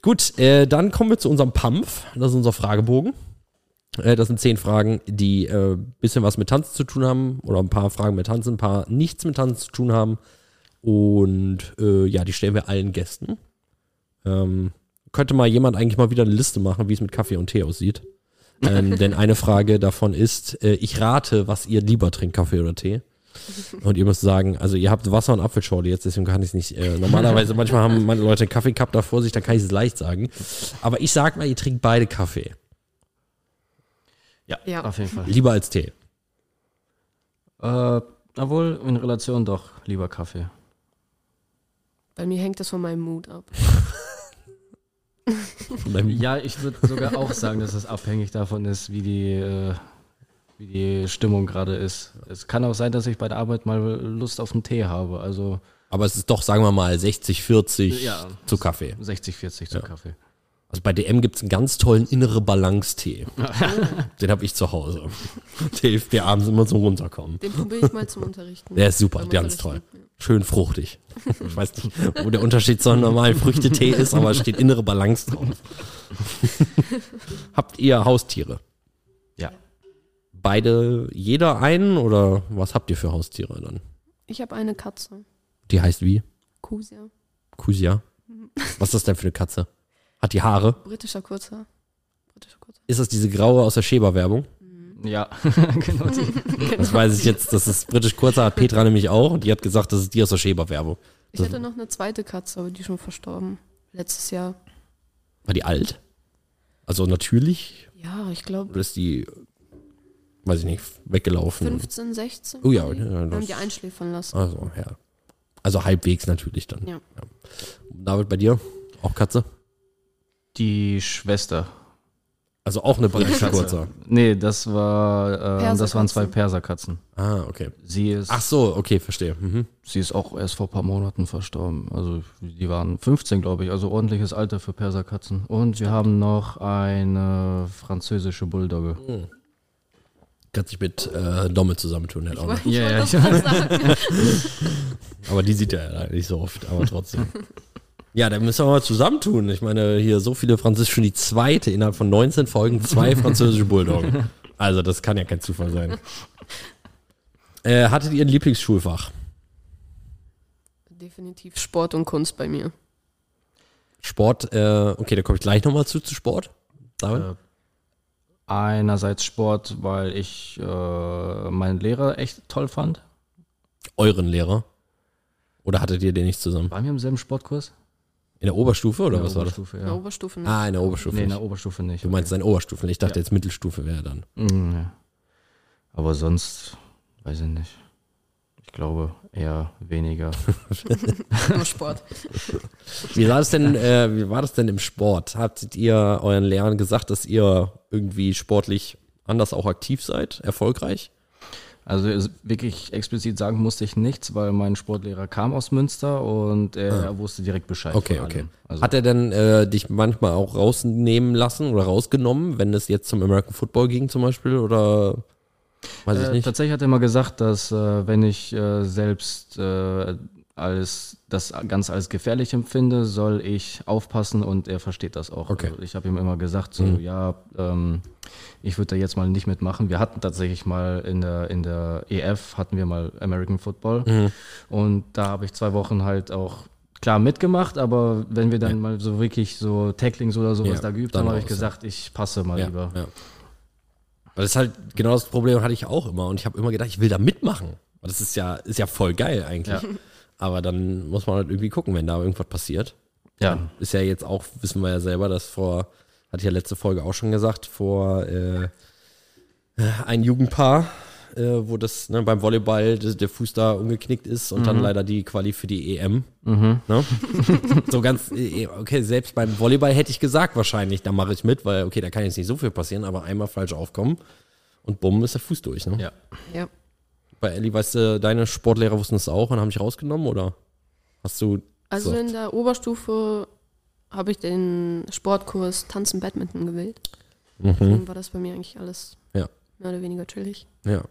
Gut, äh, dann kommen wir zu unserem PAMF. Das ist unser Fragebogen. Äh, das sind zehn Fragen, die äh, bisschen was mit Tanzen zu tun haben. Oder ein paar Fragen mit Tanzen, ein paar nichts mit Tanzen zu tun haben. Und äh, ja, die stellen wir allen Gästen. Ähm, könnte mal jemand eigentlich mal wieder eine Liste machen, wie es mit Kaffee und Tee aussieht. ähm, denn eine Frage davon ist, äh, ich rate, was ihr lieber trinkt, Kaffee oder Tee. Und ihr müsst sagen, also ihr habt Wasser und Apfelschorle jetzt, deswegen kann ich es nicht. Äh, normalerweise, manchmal haben meine Leute einen Kaffeecup da vor sich, dann kann ich es leicht sagen. Aber ich sag mal, ihr trinkt beide Kaffee. Ja, Ja. auf jeden Fall. Lieber als Tee. Äh, obwohl, in Relation doch lieber Kaffee. Bei mir hängt das von meinem Mut ab. Ja, ich würde sogar auch sagen, dass es abhängig davon ist, wie die, äh, wie die Stimmung gerade ist. Es kann auch sein, dass ich bei der Arbeit mal Lust auf einen Tee habe. Also Aber es ist doch, sagen wir mal, 60, 40 Ja. zu Kaffee. 60, 40 zu Kaffee. Also bei DM gibt es einen ganz tollen innere Balance-Tee. Den habe ich zu Hause. Der hilft mir abends immer zum Runterkommen. Den probiere ich mal zum Unterrichten. Der ist super, ganz toll. Schön fruchtig. Ich weiß nicht, wo der Unterschied zu einem normalen Früchtetee ist, aber es steht innere Balance drauf. Habt ihr Haustiere? Beide, jeder einen oder was habt ihr für Haustiere dann? Ich habe eine Katze. Die heißt wie? Kusia. Kusia. Was ist das denn für eine Katze? Hat die Haare? Britischer Kurzer. Britischer Kurzer. Ist das diese graue aus der Schäber-Werbung? Ja, genau die. Das weiß ich jetzt, das ist britisch kurzer, hat Petra nämlich auch und die hat gesagt, das ist die aus der Schäber-Werbung. Ich hatte noch eine zweite Katze, aber die ist schon verstorben. Letztes Jahr. War die alt? Also natürlich? Ja, ich glaube Oder ist die, weiß ich nicht, weggelaufen? 15, 16. Oh ja, ja, haben die einschläfern lassen. Also, ja. Also halbwegs natürlich dann. Ja. David, bei dir? Auch Katze? Die Schwester. Also auch eine britische Katze. kurzer. Nee, das war, äh, das waren zwei Perserkatzen. Ah, okay. Sie ist, Ach so, okay, verstehe. Mhm. sie ist auch erst vor ein paar Monaten verstorben. Also die waren 15, glaube ich. Also ordentliches Alter für Perserkatzen. Und wir haben noch eine französische Bulldogge. Kann sich mit äh, Domme zusammentun. Halt auch. Ich Ja, ja, wollte sagen. Aber die sieht er ja leider nicht so oft, aber trotzdem. Ja, dann müssen wir mal zusammentun. Ich meine, hier so viele Französische, schon die zweite innerhalb von 19 Folgen, zwei französische Bulldoggen. Also, das kann ja kein Zufall sein. Äh, hattet ihr ein Lieblingsschulfach? Definitiv Sport und Kunst bei mir. Sport, äh, okay, da komme ich gleich nochmal zu, zu Sport. David? Einerseits Sport, weil ich äh, meinen Lehrer echt toll fand. Euren Lehrer? Oder hattet ihr den nicht zusammen? Waren wir im selben Sportkurs? In der Oberstufe oder In der was war das? Oberstufe, In der ja. Oberstufe nicht. Ah, in der Oberstufe. Nee, in nicht. der Oberstufe nicht. du meinst deine Oberstufe. Ich dachte Ja. jetzt Mittelstufe wäre dann. Mhm, ja. Aber sonst, weiß ich nicht. Ich glaube eher weniger. Nur Sport. Wie war das denn, äh, wie war das denn im Sport? Hattet ihr euren Lehrern gesagt, dass ihr irgendwie sportlich anders auch aktiv seid, erfolgreich? Also wirklich explizit sagen musste ich nichts, weil mein Sportlehrer kam aus Münster und er wusste direkt Bescheid. Ah. Okay, von okay. Also, Hat er denn äh, dich manchmal auch rausnehmen lassen oder rausgenommen, wenn es jetzt zum American Football ging zum Beispiel oder weiß ich äh, nicht? tatsächlich hat er mal gesagt, dass äh, wenn ich äh, selbst als das Ganze als gefährlich empfinde, soll ich aufpassen und er versteht das auch. Okay. Also ich habe ihm immer gesagt, so Mhm. ja, ähm, ich würde da jetzt mal nicht mitmachen. Wir hatten tatsächlich mal in der, in der EF hatten wir mal American Football Mhm. und da habe ich zwei Wochen halt auch klar mitgemacht, aber wenn wir dann Ja. mal so wirklich so Tacklings oder sowas Ja, da geübt haben, habe ich gesagt, ich passe mal Ja, lieber. Das ist halt genau das Problem hatte ich auch immer und ich habe immer gedacht, ich will da mitmachen. Das ist ja, ist ja voll geil eigentlich. Ja. Aber dann muss man halt irgendwie gucken, wenn da irgendwas passiert. Ja. Ist ja jetzt auch, wissen wir ja selber, dass vor, hatte ich ja letzte Folge auch schon gesagt, vor äh, ein Jugendpaar, äh, wo das ne, beim Volleyball das, der Fuß da umgeknickt ist und dann leider die Quali für die EM. Ne? so ganz, äh, okay, selbst beim Volleyball hätte ich gesagt, wahrscheinlich, da mache ich mit, weil, okay, da kann jetzt nicht so viel passieren, aber einmal falsch aufkommen und bumm, ist der Fuß durch. Ne? Ja. Ja. Bei Ellie, weißt du, deine Sportlehrer wussten es auch und haben dich rausgenommen oder hast du. Also so- in der Oberstufe habe ich den Sportkurs Tanzen Badminton gewählt. Mhm. Deswegen war das bei mir eigentlich alles Ja. mehr oder weniger chillig. Ja.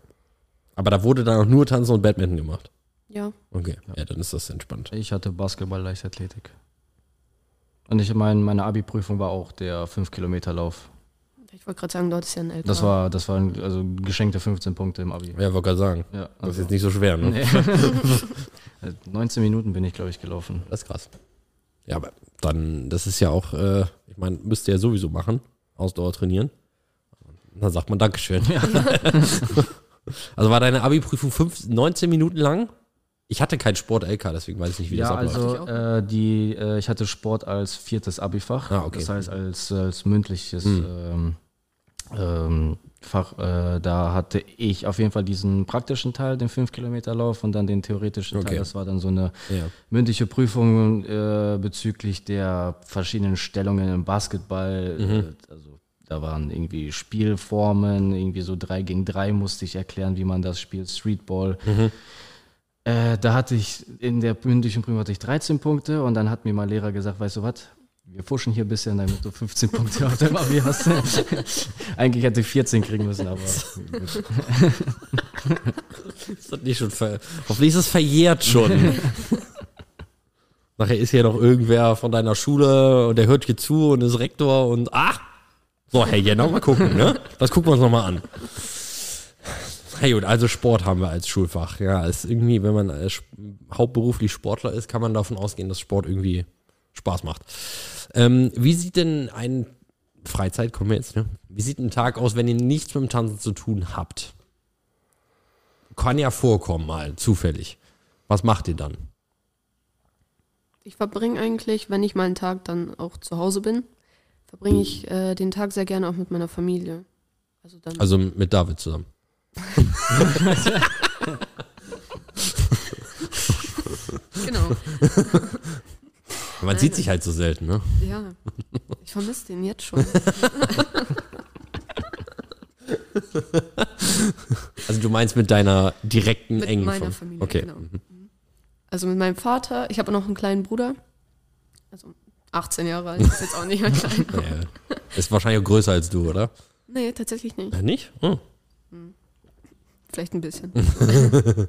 Aber da wurde dann auch nur Tanzen und Badminton gemacht. Ja. Okay, ja, dann ist das entspannt. Ich hatte Basketball, Leichtathletik. Und ich meine, meine Abi-Prüfung war auch der 5-Kilometer-Lauf. Ich wollte gerade sagen, dort ist ja ein LK. Das war, das waren also geschenkte 15 Punkte im Abi. Ja, wollte gerade sagen. Ja, Das ist also, jetzt nicht so schwer, ne? nee. 19 Minuten bin ich, glaube ich, gelaufen. Das ist krass. Ja, aber dann, das ist ja auch, äh, ich meine, müsst ihr ja sowieso machen, Ausdauer trainieren. Dann sagt man Dankeschön. also war deine Abi-Prüfung fünf- 19 Minuten lang? Ich hatte kein Sport-LK, deswegen weiß ich nicht, wie ja, das abläuft. also äh, die, äh, ich hatte Sport als viertes Abi-Fach. Ah, okay. Das heißt als, als mündliches Hm. ähm, ähm, Fach. Äh, da hatte ich auf jeden Fall diesen praktischen Teil, den 5-Kilometer-Lauf und dann den theoretischen Okay. Teil. Das war dann so eine Ja. mündliche Prüfung äh, bezüglich der verschiedenen Stellungen im Basketball. Mhm. Äh, also da waren irgendwie Spielformen, irgendwie so 3 gegen 3 musste ich erklären, wie man das spielt, Streetball. Mhm. Äh, da hatte ich in der mündlichen Prüfung hatte ich 13 Punkte und dann hat mir mein Lehrer gesagt, weißt du was, wir pushen hier ein bisschen, damit du 15 Punkte auf deinem Abi hast. Eigentlich hätte ich 14 kriegen müssen, aber. Ist das nicht schon ver Hoffentlich ist es verjährt schon. Nachher ist hier noch irgendwer von deiner Schule und der hört hier zu und ist Rektor und ach! So, Herr Jenner, mal gucken, ne? Das gucken wir uns nochmal an. Hey, gut, also Sport haben wir als Schulfach. Ja, ist irgendwie, wenn man äh, hauptberuflich Sportler ist, kann man davon ausgehen, dass Sport irgendwie Spaß macht. Ähm, wie sieht denn ein Freizeit, kommen wir jetzt, ne? Wie sieht ein Tag aus, wenn ihr nichts mit dem Tanzen zu tun habt? Kann ja vorkommen mal, zufällig. Was macht ihr dann? Ich verbringe eigentlich, wenn ich mal einen Tag dann auch zu Hause bin, verbringe ich äh, den Tag sehr gerne auch mit meiner Familie. Also dann Also mit David zusammen. genau. Man Nein, sieht sich halt so selten, ne? Ja. Ich vermisse den jetzt schon. Also du meinst mit deiner direkten, Mit engen meiner Fam- Familie, Okay. genau. Also mit meinem Vater, ich habe noch einen kleinen Bruder. Also 18 Jahre alt, ist jetzt auch nicht mehr klein. Ja, ist wahrscheinlich auch größer als du, oder? Nee, tatsächlich nicht. Ja, nicht? Hm. Vielleicht ein bisschen.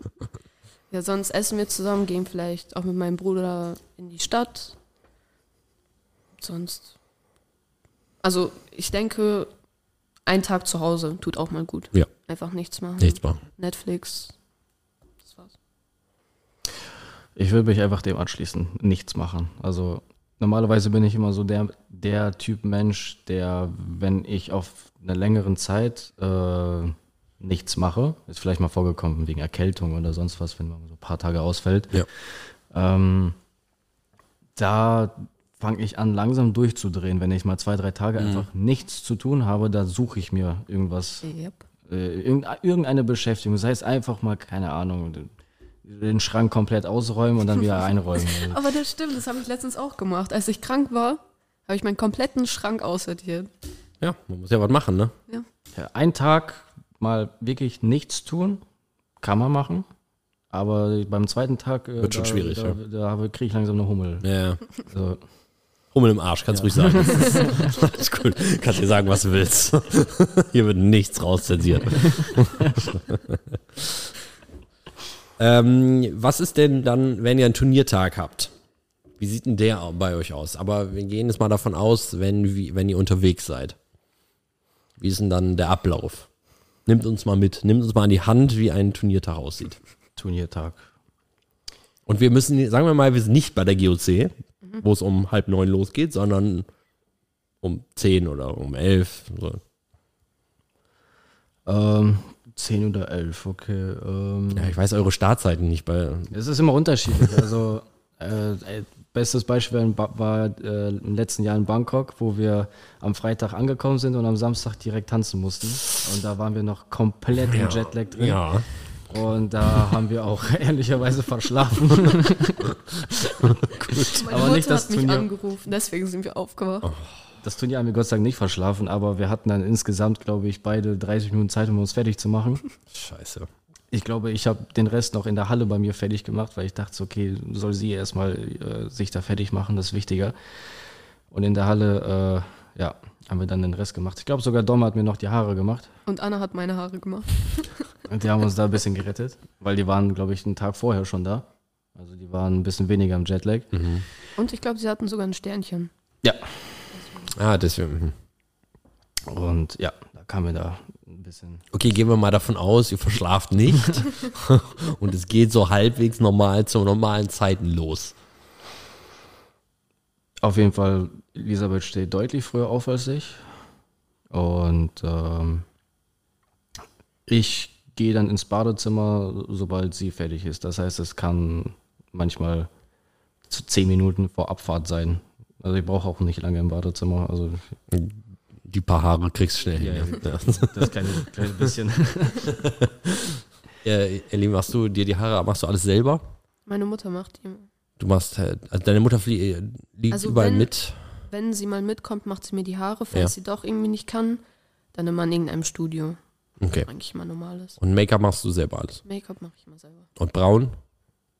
ja, sonst essen wir zusammen, gehen vielleicht auch mit meinem Bruder in die Stadt. Sonst. Also, ich denke, ein Tag zu Hause tut auch mal gut. Ja. Einfach nichts machen. Nichts machen. Netflix. Das war's. Ich will mich einfach dem anschließen, nichts machen. Also normalerweise bin ich immer so der, der Typ Mensch, der, wenn ich auf einer längeren Zeit äh, nichts mache, ist vielleicht mal vorgekommen wegen Erkältung oder sonst was, wenn man so ein paar Tage ausfällt, Ja. ähm, da fange ich an langsam durchzudrehen. Wenn ich mal zwei, drei Tage einfach nichts zu tun habe, da suche ich mir irgendwas Yep. äh, irgende- irgendeine Beschäftigung, sei es einfach mal, keine Ahnung, den- Schrank komplett ausräumen und dann wieder einräumen. Aber das stimmt, das habe ich letztens auch gemacht. Als ich krank war, habe ich meinen kompletten Schrank aussortiert. Ja, man muss ja was machen, ne? Ja. Ja, ein Tag mal wirklich nichts tun, kann man machen. Aber beim zweiten Tag äh, Wird schon da, schwierig, da, ja. da, habe- kriege ich langsam eine Hummel. Ja, ja. Also, Hummel im Arsch, kannst ruhig sagen. Alles gut. Kannst dir sagen, was du willst. Hier wird nichts rauszensiert. Ähm, was ist denn dann, wenn ihr einen Turniertag habt? Wie sieht denn der bei euch aus? Aber wir gehen jetzt mal davon aus, wenn, wie, wenn ihr unterwegs seid. Wie ist denn dann der Ablauf? Nimmt uns mal mit, nimmt uns mal an die Hand, wie ein Turniertag aussieht. Turniertag. Und wir müssen, sagen wir mal, wir sind nicht bei der GOC, wo es um halb neun losgeht, sondern um zehn oder um elf. So. Ähm, 10 oder 11, okay. Ähm, Ja, ich weiß eure Startzeiten nicht. Bei, Es ist immer unterschiedlich. Also, äh, äh, bestes Beispiel war äh, im letzten Jahr in Bangkok, wo wir am Freitag angekommen sind und am Samstag direkt tanzen mussten. Und da waren wir noch komplett im Jetlag drin. ja. Und da haben wir auch ehrlicherweise verschlafen. Meine Aber Mutter nicht das hat mich Turnier. angerufen, deswegen sind wir aufgewacht. Das Turnier haben wir Gott sei Dank nicht verschlafen, aber wir hatten dann insgesamt, glaube ich, beide 30 Minuten Zeit, um uns fertig zu machen. Scheiße. Ich glaube, ich habe den Rest noch in der Halle bei mir fertig gemacht, weil ich dachte, okay, soll sie erstmal äh, sich da fertig machen, das ist wichtiger. Und in der Halle, äh, ja, haben wir dann den Rest gemacht. Ich glaube, sogar Dom hat mir noch die Haare gemacht. Und Anna hat meine Haare gemacht. Und die haben uns da ein bisschen gerettet, weil die waren, glaube ich, einen Tag vorher schon da. Also die waren ein bisschen weniger im Jetlag. Und ich glaube, sie hatten sogar ein Sternchen. Ja. Ah, deswegen. mhm. Und ja, da kamen wir da ein bisschen. Okay, gehen wir mal davon aus, ihr verschlaft nicht. und es geht so halbwegs normal zu normalen Zeiten los. Auf jeden Fall, Elisabeth steht deutlich früher auf als ich. Und ähm, ich gehe dann ins Badezimmer, sobald sie fertig ist. Das heißt, es kann manchmal zu zehn Minuten vor Abfahrt sein. Also ich brauche auch nicht lange im Badezimmer. Also Die paar Haare kriegst du schnell Ja, hin. Ja. das kleine, kleine bisschen. Äh, Ellie, machst du dir die Haare, machst du alles selber? Meine Mutter macht die. Du machst, äh, also deine Mutter flie- äh, liegt Also überall wenn- mit. Wenn sie mal mitkommt, macht sie mir die Haare. Falls Ja. sie doch irgendwie nicht kann, dann immer in irgendeinem Studio. Okay. Eigentlich immer normales. Und Make-up machst du selber alles. Make-up mache ich immer selber. Und braun,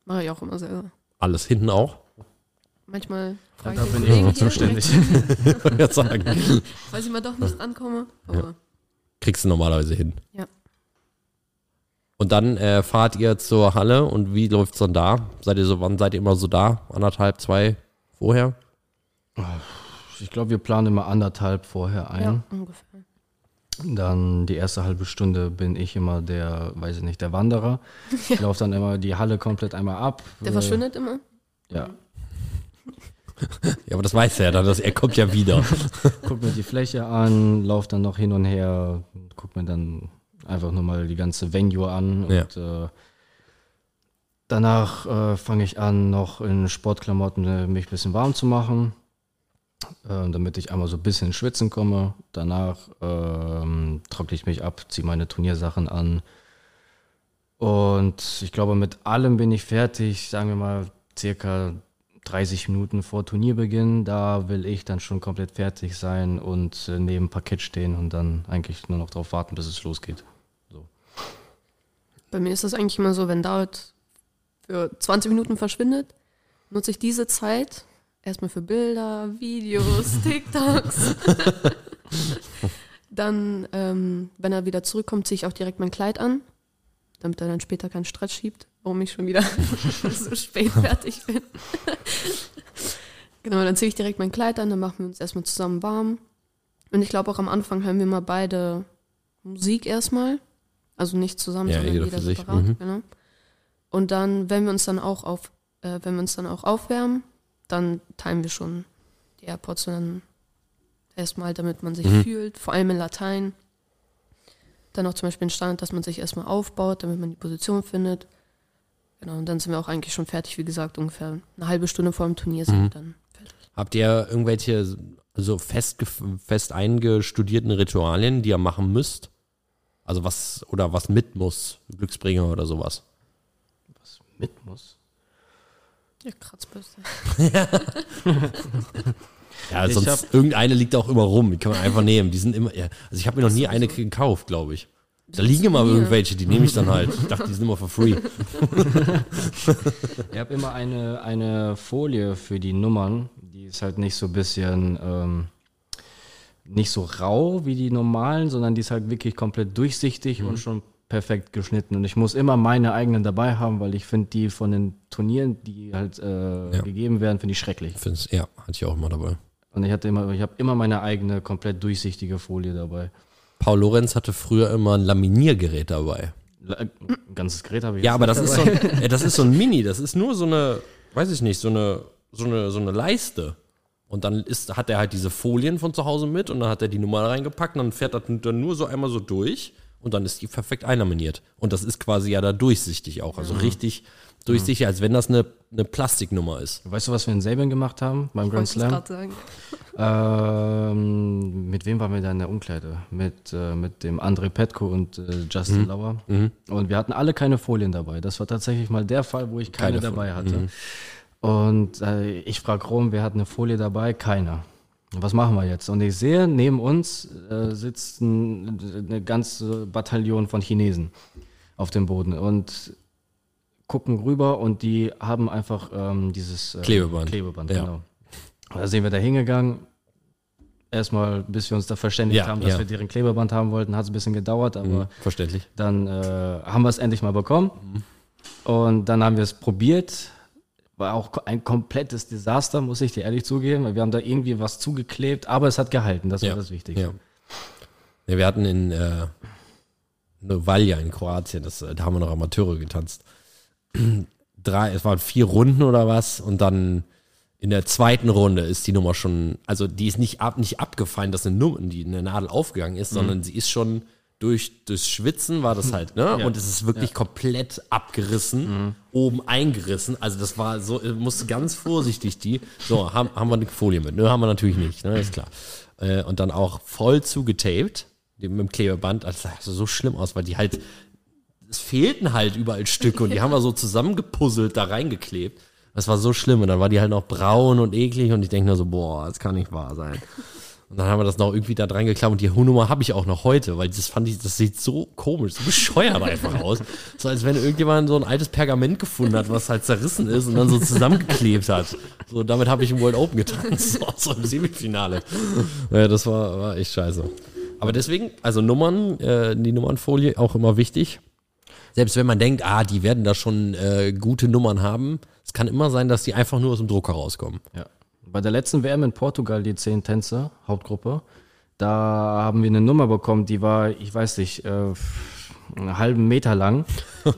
Mache ich auch immer selber. alles hinten auch. Manchmal frage Da ich den bin ich immer zuständig. direkt, Wollte ich grad sagen. Falls ich mal doch nicht rankomme. Aber Kriegst du normalerweise hin. Ja. Und dann äh, fahrt ihr zur Halle und wie läuft's dann da? Seid ihr so, wann seid ihr immer so da? Anderthalb, zwei vorher? Ich glaube, wir planen immer anderthalb vorher ja, ein. ungefähr. Dann die erste halbe Stunde bin ich immer der, weiß ich nicht, der Wanderer. Ich laufe dann immer die Halle komplett einmal ab. Der Äh, verschwindet immer. Ja, Ja, aber das weiß er dann, dass er kommt ja wieder. guck mir die Fläche an, laufe dann noch hin und her, guck mir dann einfach nur mal die ganze Venue an und äh, danach äh, fange ich an, noch in Sportklamotten äh, mich ein bisschen warm zu machen, äh, damit ich einmal so ein bisschen Schwitzen komme. Danach ähm, trockne ich mich ab, ziehe meine Turniersachen an und ich glaube, mit allem bin ich fertig, sagen wir mal circa 30 Minuten vor Turnierbeginn. Da will ich dann schon komplett fertig sein und äh, neben Parkett stehen und dann eigentlich nur noch darauf warten, bis es losgeht. Bei mir ist das eigentlich immer so, wenn David für 20 Minuten verschwindet, nutze ich diese Zeit erstmal für Bilder, Videos, TikToks. dann, ähm, wenn er wieder zurückkommt, ziehe ich auch direkt mein Kleid an, damit er dann später keinen Stress schiebt, warum ich schon wieder so spät fertig bin. genau, dann ziehe ich direkt mein Kleid an, dann machen wir uns erstmal zusammen warm. Und ich glaube auch am Anfang hören wir mal beide Musik erstmal. Also nicht zusammen, Ja, sondern jeder jeder, für sich, separat. mhm. Genau. Und dann, wenn wir uns dann auch auf, äh, wenn wir uns dann auch aufwärmen, dann teilen wir schon die AirPods und dann erstmal, damit man sich Mhm. fühlt, vor allem in Latein. Dann auch zum Beispiel ein Standard, dass man sich erstmal aufbaut, damit man die Position findet. Genau, und dann sind wir auch eigentlich schon fertig, wie gesagt, ungefähr eine halbe Stunde vor dem Turnier sind Mhm. wir dann fertig. Habt ihr irgendwelche so fest, fest eingestudierten Ritualien, die ihr machen müsst? Also was, oder was mit muss, Glücksbringer oder sowas? Was mit muss? Ja, Kratzbürste. Ja, sonst irgendeine liegt auch immer rum, die kann man einfach nehmen. Die sind immer, ja, also ich habe mir noch nie eine gekauft, glaube ich. Da liegen immer irgendwelche, die nehme ich dann halt. Ich dachte, die sind immer for free. Ich habe immer eine, eine Folie für die Nummern, die ist halt nicht so ein bisschen, ähm, nicht so rau wie die normalen, sondern die ist halt wirklich komplett durchsichtig und schon perfekt geschnitten. Und ich muss immer meine eigenen dabei haben, weil ich finde die von den Turnieren, die halt äh, Ja. gegeben werden, finde ich schrecklich. Find's, ja, hatte ich auch immer dabei. Und ich hatte immer, ich habe immer meine eigene komplett durchsichtige Folie dabei. Paul Lorenz hatte früher immer ein Laminiergerät dabei. Ein ganzes Gerät habe ich Ja, aber nicht das ist, so ein, das ist so ein Mini, das ist nur so eine, weiß ich nicht, so eine, so eine, so eine Leiste. Und dann ist, hat er halt diese Folien von zu Hause mit und dann hat er die Nummer reingepackt und dann fährt das dann nur so einmal so durch und dann ist die perfekt einlaminiert. Und das ist quasi ja da durchsichtig auch, also richtig durchsichtig, als wenn das eine, eine Plastiknummer ist. Weißt du, was wir in Sabin gemacht haben beim Grand Slam? sagen. Ähm, mit wem waren wir da in der Umkleide? Mit, äh, mit dem André Petko und äh, Justin Mhm. Lauer. Und wir hatten alle keine Folien dabei. Das war tatsächlich mal der Fall, wo ich keine, Keine dabei Folien. Mhm. hatte. Und äh, ich frage Rom, wer hat eine Folie dabei? Keiner. Was machen wir jetzt? Und ich sehe, neben uns äh, sitzt ein, eine ganze Bataillon von Chinesen auf dem Boden und gucken rüber und die haben einfach ähm, dieses äh, Klebeband. Klebeband, Ja. genau. Und Da sind wir da hingegangen. Erstmal, bis wir uns da verständigt Ja, haben, dass ja. wir deren Klebeband haben wollten, hat es ein bisschen gedauert, aber Mhm, verständlich. dann äh, haben wir es endlich mal bekommen. Und dann haben wir es probiert. War auch ein komplettes Desaster, muss ich dir ehrlich zugeben. weil Wir haben da irgendwie was zugeklebt, aber es hat gehalten. Das war das. Ja, wir hatten in äh, Novalja in Kroatien, das, äh, da haben wir noch Amateure getanzt. Drei, es waren vier Runden oder was und dann in der zweiten Runde ist die Nummer schon, also die ist nicht, ab, nicht abgefallen, dass eine, Nummer, die eine Nadel aufgegangen ist, sondern sie ist schon durch das Schwitzen war das halt, ne? Ja. Und es ist wirklich komplett abgerissen, oben eingerissen. Also das war so, äh, musste ganz vorsichtig die. So, haben, haben wir eine Folie mit? Ne, haben wir natürlich nicht, ne? Ist klar. Äh, und dann auch voll zugetaped, mit dem Klebeband. Also das sah so schlimm aus, weil die halt, es fehlten halt überall Stücke und die haben wir so zusammengepuzzelt, da reingeklebt. Das war so schlimm und dann war die halt noch braun und eklig und ich denke nur so, boah, das kann nicht wahr sein. Und dann haben wir das noch irgendwie da dran geklaut und die Nummer habe ich auch noch heute, weil das fand ich, das sieht so komisch, so bescheuert einfach aus. So als wenn irgendjemand so ein altes Pergament gefunden hat, was halt zerrissen ist und dann so zusammengeklebt hat. So, damit habe ich im World Open getanzt, so, so im Semifinale. Ja, das war, war echt scheiße. Aber deswegen, also Nummern, äh, die Nummernfolie auch immer wichtig. Selbst wenn man denkt, ah, die werden da schon äh, gute Nummern haben, es kann immer sein, dass die einfach nur aus dem Drucker rauskommen. Ja. Bei der letzten WM in Portugal, die zehn Tänzer, Hauptgruppe, da haben wir eine Nummer bekommen, die war, ich weiß nicht, äh, einen halben Meter lang.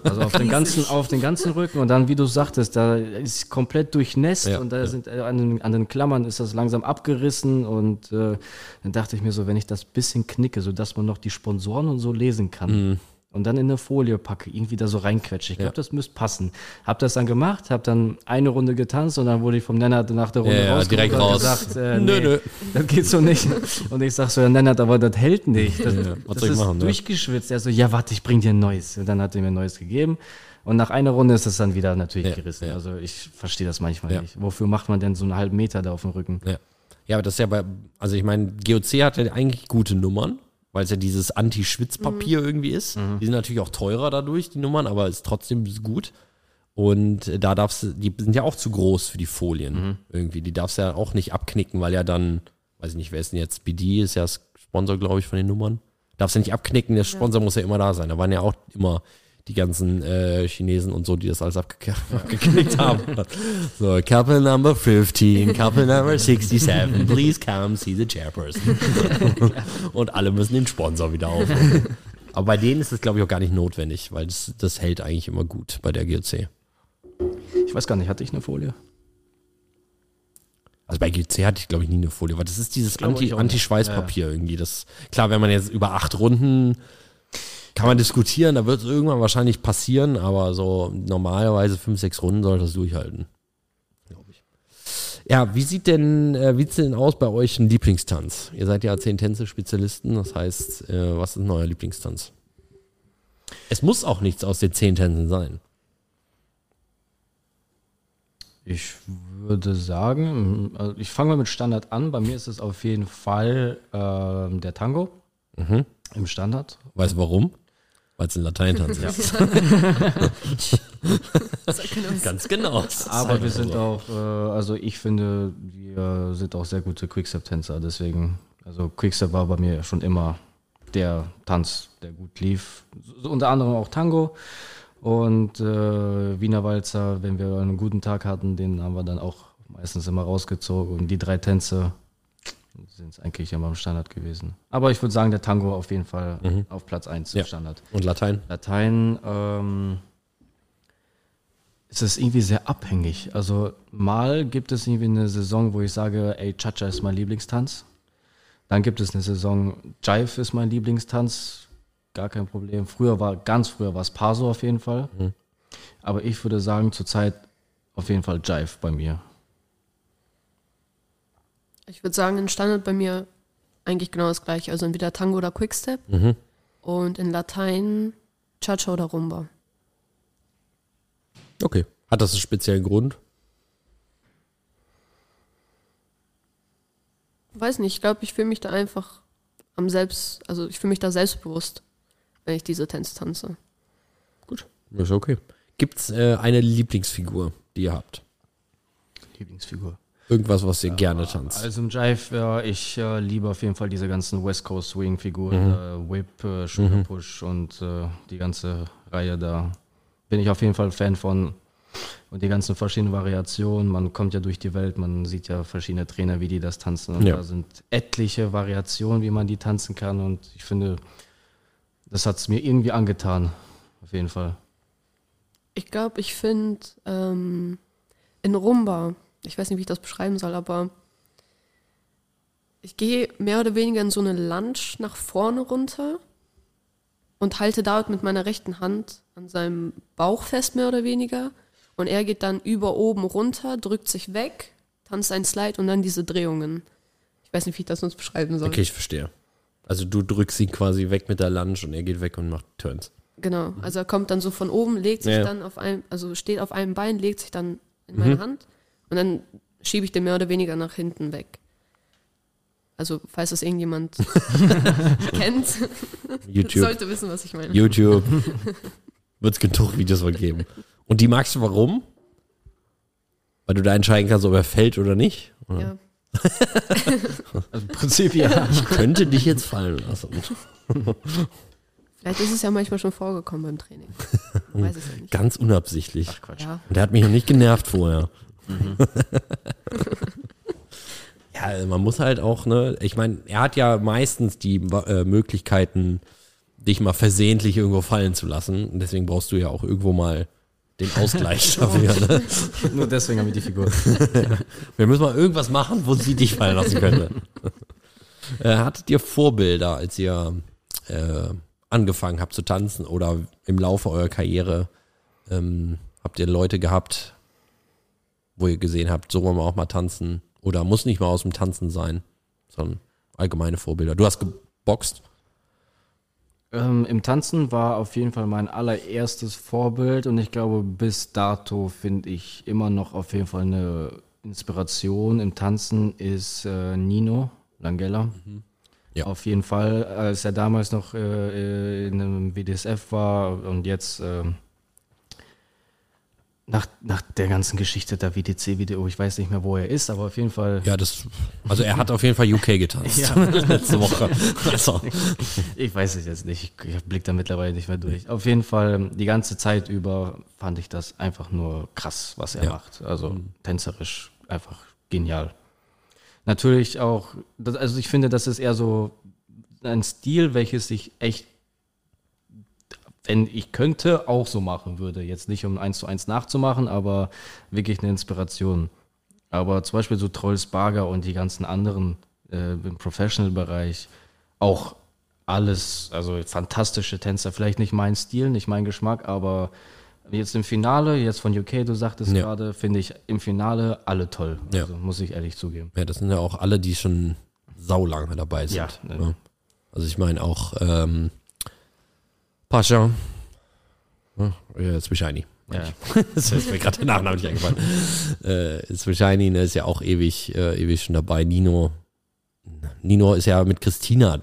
Also auf den ganzen, auf den ganzen Rücken. Und dann, wie du sagtest, da ist komplett durchnässt Ja, und da ja. sind äh, an den, an den Klammern ist das langsam abgerissen. Und äh, dann dachte ich mir so, wenn ich das bisschen knicke, sodass man noch die Sponsoren und so lesen kann. Und dann in eine Folie packe, irgendwie da so reinquetsche. Ich glaube. Ja. das müsste passen. Hab das dann gemacht, hab dann eine Runde getanzt und dann wurde ich vom Nennert nach der Runde Ja, direkt und raus. gesagt, äh, Nö, nee, nö. das geht so nicht. Und ich sag so, ja, Nennert, aber das hält nicht. Das, Ja, was das soll ich ist machen, durchgeschwitzt. Er so, ja, warte, ich bring dir ein neues. Und dann hat er mir ein neues gegeben. Und nach einer Runde ist es dann wieder natürlich Ja, gerissen. ja. Also ich verstehe das manchmal Ja. nicht. Wofür macht man denn so einen halben Meter da auf dem Rücken? Ja. ja, aber das ist ja bei, also ich meine, GOC hat ja eigentlich gute Nummern, weil es ja dieses Anti-Schwitzpapier irgendwie ist. Die sind natürlich auch teurer dadurch, die Nummern, aber ist trotzdem gut. Und äh, da darfst du, die sind ja auch zu groß für die Folien irgendwie. Die darfst du ja auch nicht abknicken, weil ja dann, weiß ich nicht, wer ist denn jetzt? BD ist ja das Sponsor, glaube ich, von den Nummern. Darfst du nicht abknicken, der Sponsor muss ja immer da sein. Da waren ja auch immer die ganzen äh, Chinesen und so, die das alles abge abgeknickt haben. So, Couple number 15, Couple number 67, please come see the chairperson. und alle müssen den Sponsor wieder aufnehmen. Aber bei denen ist es, glaube ich, auch gar nicht notwendig, weil das, das hält eigentlich immer gut bei der GOC. Ich weiß gar nicht, hatte ich eine Folie? Also bei GC hatte ich, glaube ich, nie eine Folie, weil das ist dieses glaube Anti- nicht. Anti-Schweißpapier irgendwie. Das, klar, wenn man jetzt über acht Runden kann man diskutieren, da wird es irgendwann wahrscheinlich passieren, aber so normalerweise fünf, sechs Runden sollte das durchhalten. Glaube ich. Ja, wie sieht denn, äh, wie sieht's denn aus bei euch ein Lieblingstanz? Ihr seid ja zehn Tänze-Spezialisten, das heißt, äh, was ist ein neuer Lieblingstanz? Es muss auch nichts aus den zehn Tänzen sein. Ich würde sagen, also ich fange mal mit Standard an. Bei mir ist es auf jeden Fall ähm, der Tango im Standard. Weißt du warum? Weil es ein Lateintanz ist. Ganz genau. Aber wir sind auch, äh, also ich finde, wir sind auch sehr gute Quickstep-Tänzer. Deswegen, also Quickstep war bei mir schon immer der Tanz, der gut lief. So, unter anderem auch Tango und äh, Wiener Walzer, wenn wir einen guten Tag hatten, den haben wir dann auch meistens immer rausgezogen. Und die drei Tänze sind es eigentlich immer im Standard gewesen. Aber ich würde sagen, der Tango auf jeden Fall auf Platz 1 Ja. Standard. Und Latein? Latein ähm, ist es irgendwie sehr abhängig. Also mal gibt es irgendwie eine Saison, wo ich sage, ey, Cha-Cha ist mein Lieblingstanz. Dann gibt es eine Saison, Jive ist mein Lieblingstanz. Gar kein Problem. Früher war, ganz früher war es Paso auf jeden Fall. Aber ich würde sagen, zurzeit auf jeden Fall Jive bei mir. Ich würde sagen, in Standard bei mir eigentlich genau das gleiche. Also entweder Tango oder Quickstep. Und in Latein Cha-Cha oder Rumba. Okay. Hat das einen speziellen Grund? Weiß nicht, ich glaube, ich fühle mich da einfach am selbst, also ich fühle mich da selbstbewusst, wenn ich diese Tänze tanze. Gut. Ist okay. Gibt's äh, eine Lieblingsfigur, die ihr habt? Lieblingsfigur. Irgendwas, was ihr gerne tanzt? Also im Jive, ja, ich äh, liebe auf jeden Fall diese ganzen West Coast Swing Figuren, äh, Whip, äh, Sugar Push und äh, die ganze Reihe da. Bin ich auf jeden Fall Fan von. Und die ganzen verschiedenen Variationen. Man kommt ja durch die Welt, man sieht ja verschiedene Trainer, wie die das tanzen. Und Ja. da sind etliche Variationen, wie man die tanzen kann. Und ich finde, das hat es mir irgendwie angetan. Auf jeden Fall. Ich glaube, ich finde ähm, in Rumba, ich weiß nicht, wie ich das beschreiben soll, aber ich gehe mehr oder weniger in so eine Lunge nach vorne runter und halte dort mit meiner rechten Hand an seinem Bauch fest, mehr oder weniger. Und er geht dann über oben runter, drückt sich weg, tanzt ein Slide und dann diese Drehungen. Ich weiß nicht, wie ich das sonst beschreiben soll. Okay, ich verstehe. Also du drückst ihn quasi weg mit der Lunge und er geht weg und macht Turns. Genau, also er kommt dann so von oben, legt sich Ja. dann auf einem, also steht auf einem Bein, legt sich dann in meine Hand und dann schiebe ich den mehr oder weniger nach hinten weg. Also, falls das irgendjemand kennt, YouTube. sollte wissen, was ich meine. YouTube. Wird es genug Videos von geben. Und die magst du warum? Weil du da entscheiden kannst, ob er fällt oder nicht? Oder? Ja. Also im Prinzip ja. Ich könnte dich jetzt fallen lassen. Vielleicht ist es ja manchmal schon vorgekommen beim Training. Weiß es ja nicht. Ganz unabsichtlich. Quatsch. Ja. Und der hat mich noch nicht genervt vorher. ja, also man muss halt auch, ne, ich meine, er hat ja meistens die äh, Möglichkeiten, dich mal versehentlich irgendwo fallen zu lassen. Und deswegen brauchst du ja auch irgendwo mal den Ausgleich dafür. Ne? Nur deswegen habe ich die Figur. Wir müssen mal irgendwas machen, wo sie dich fallen lassen könnte. äh, hattet ihr Vorbilder, als ihr äh, angefangen habt zu tanzen oder im Laufe eurer Karriere ähm, habt ihr Leute gehabt, wo ihr gesehen habt, so wollen wir auch mal tanzen oder muss nicht mal aus dem Tanzen sein, sondern allgemeine Vorbilder. Du hast geboxt. Ähm, Im Tanzen war auf jeden Fall mein allererstes Vorbild und ich glaube, bis dato finde ich immer noch auf jeden Fall eine Inspiration im Tanzen ist äh, Nino Langella. Ja. Auf jeden Fall, als er damals noch äh, in einem WDSF war und jetzt ähm, nach, nach der ganzen Geschichte der WDC-Video, ich weiß nicht mehr, wo er ist, aber auf jeden Fall. Ja, das, also er hat auf jeden Fall UK getanzt. Ja. Letzte Woche. Also, Ich weiß es jetzt nicht. Ich, blick da mittlerweile nicht mehr durch. Auf jeden Fall, die ganze Zeit über fand ich das einfach nur krass, was er Ja. macht. Also tänzerisch einfach genial. Natürlich auch, also ich finde, das ist eher so ein Stil, welches ich echt, wenn ich könnte, auch so machen würde. Jetzt nicht um eins zu eins nachzumachen, aber wirklich eine Inspiration. Aber zum Beispiel so Trolls Barger und die ganzen anderen äh, im Professional-Bereich auch alles, also fantastische Tänzer. Vielleicht nicht mein Stil, nicht mein Geschmack, aber jetzt im Finale, jetzt von UK, du sagtest Ja. gerade, finde ich im Finale alle toll. Ja. Also muss ich ehrlich zugeben. Ja, das sind ja auch alle, die schon saulange dabei sind. Ja, ne. Also ich meine auch ähm, Pascha. Ja, ja, Zwischani. Ja. Das ist mir gerade der Nachname nicht eingefallen. Äh, Zwischani ne, ist ja auch ewig, äh, ewig schon dabei. Nino. Nino ist ja mit Christina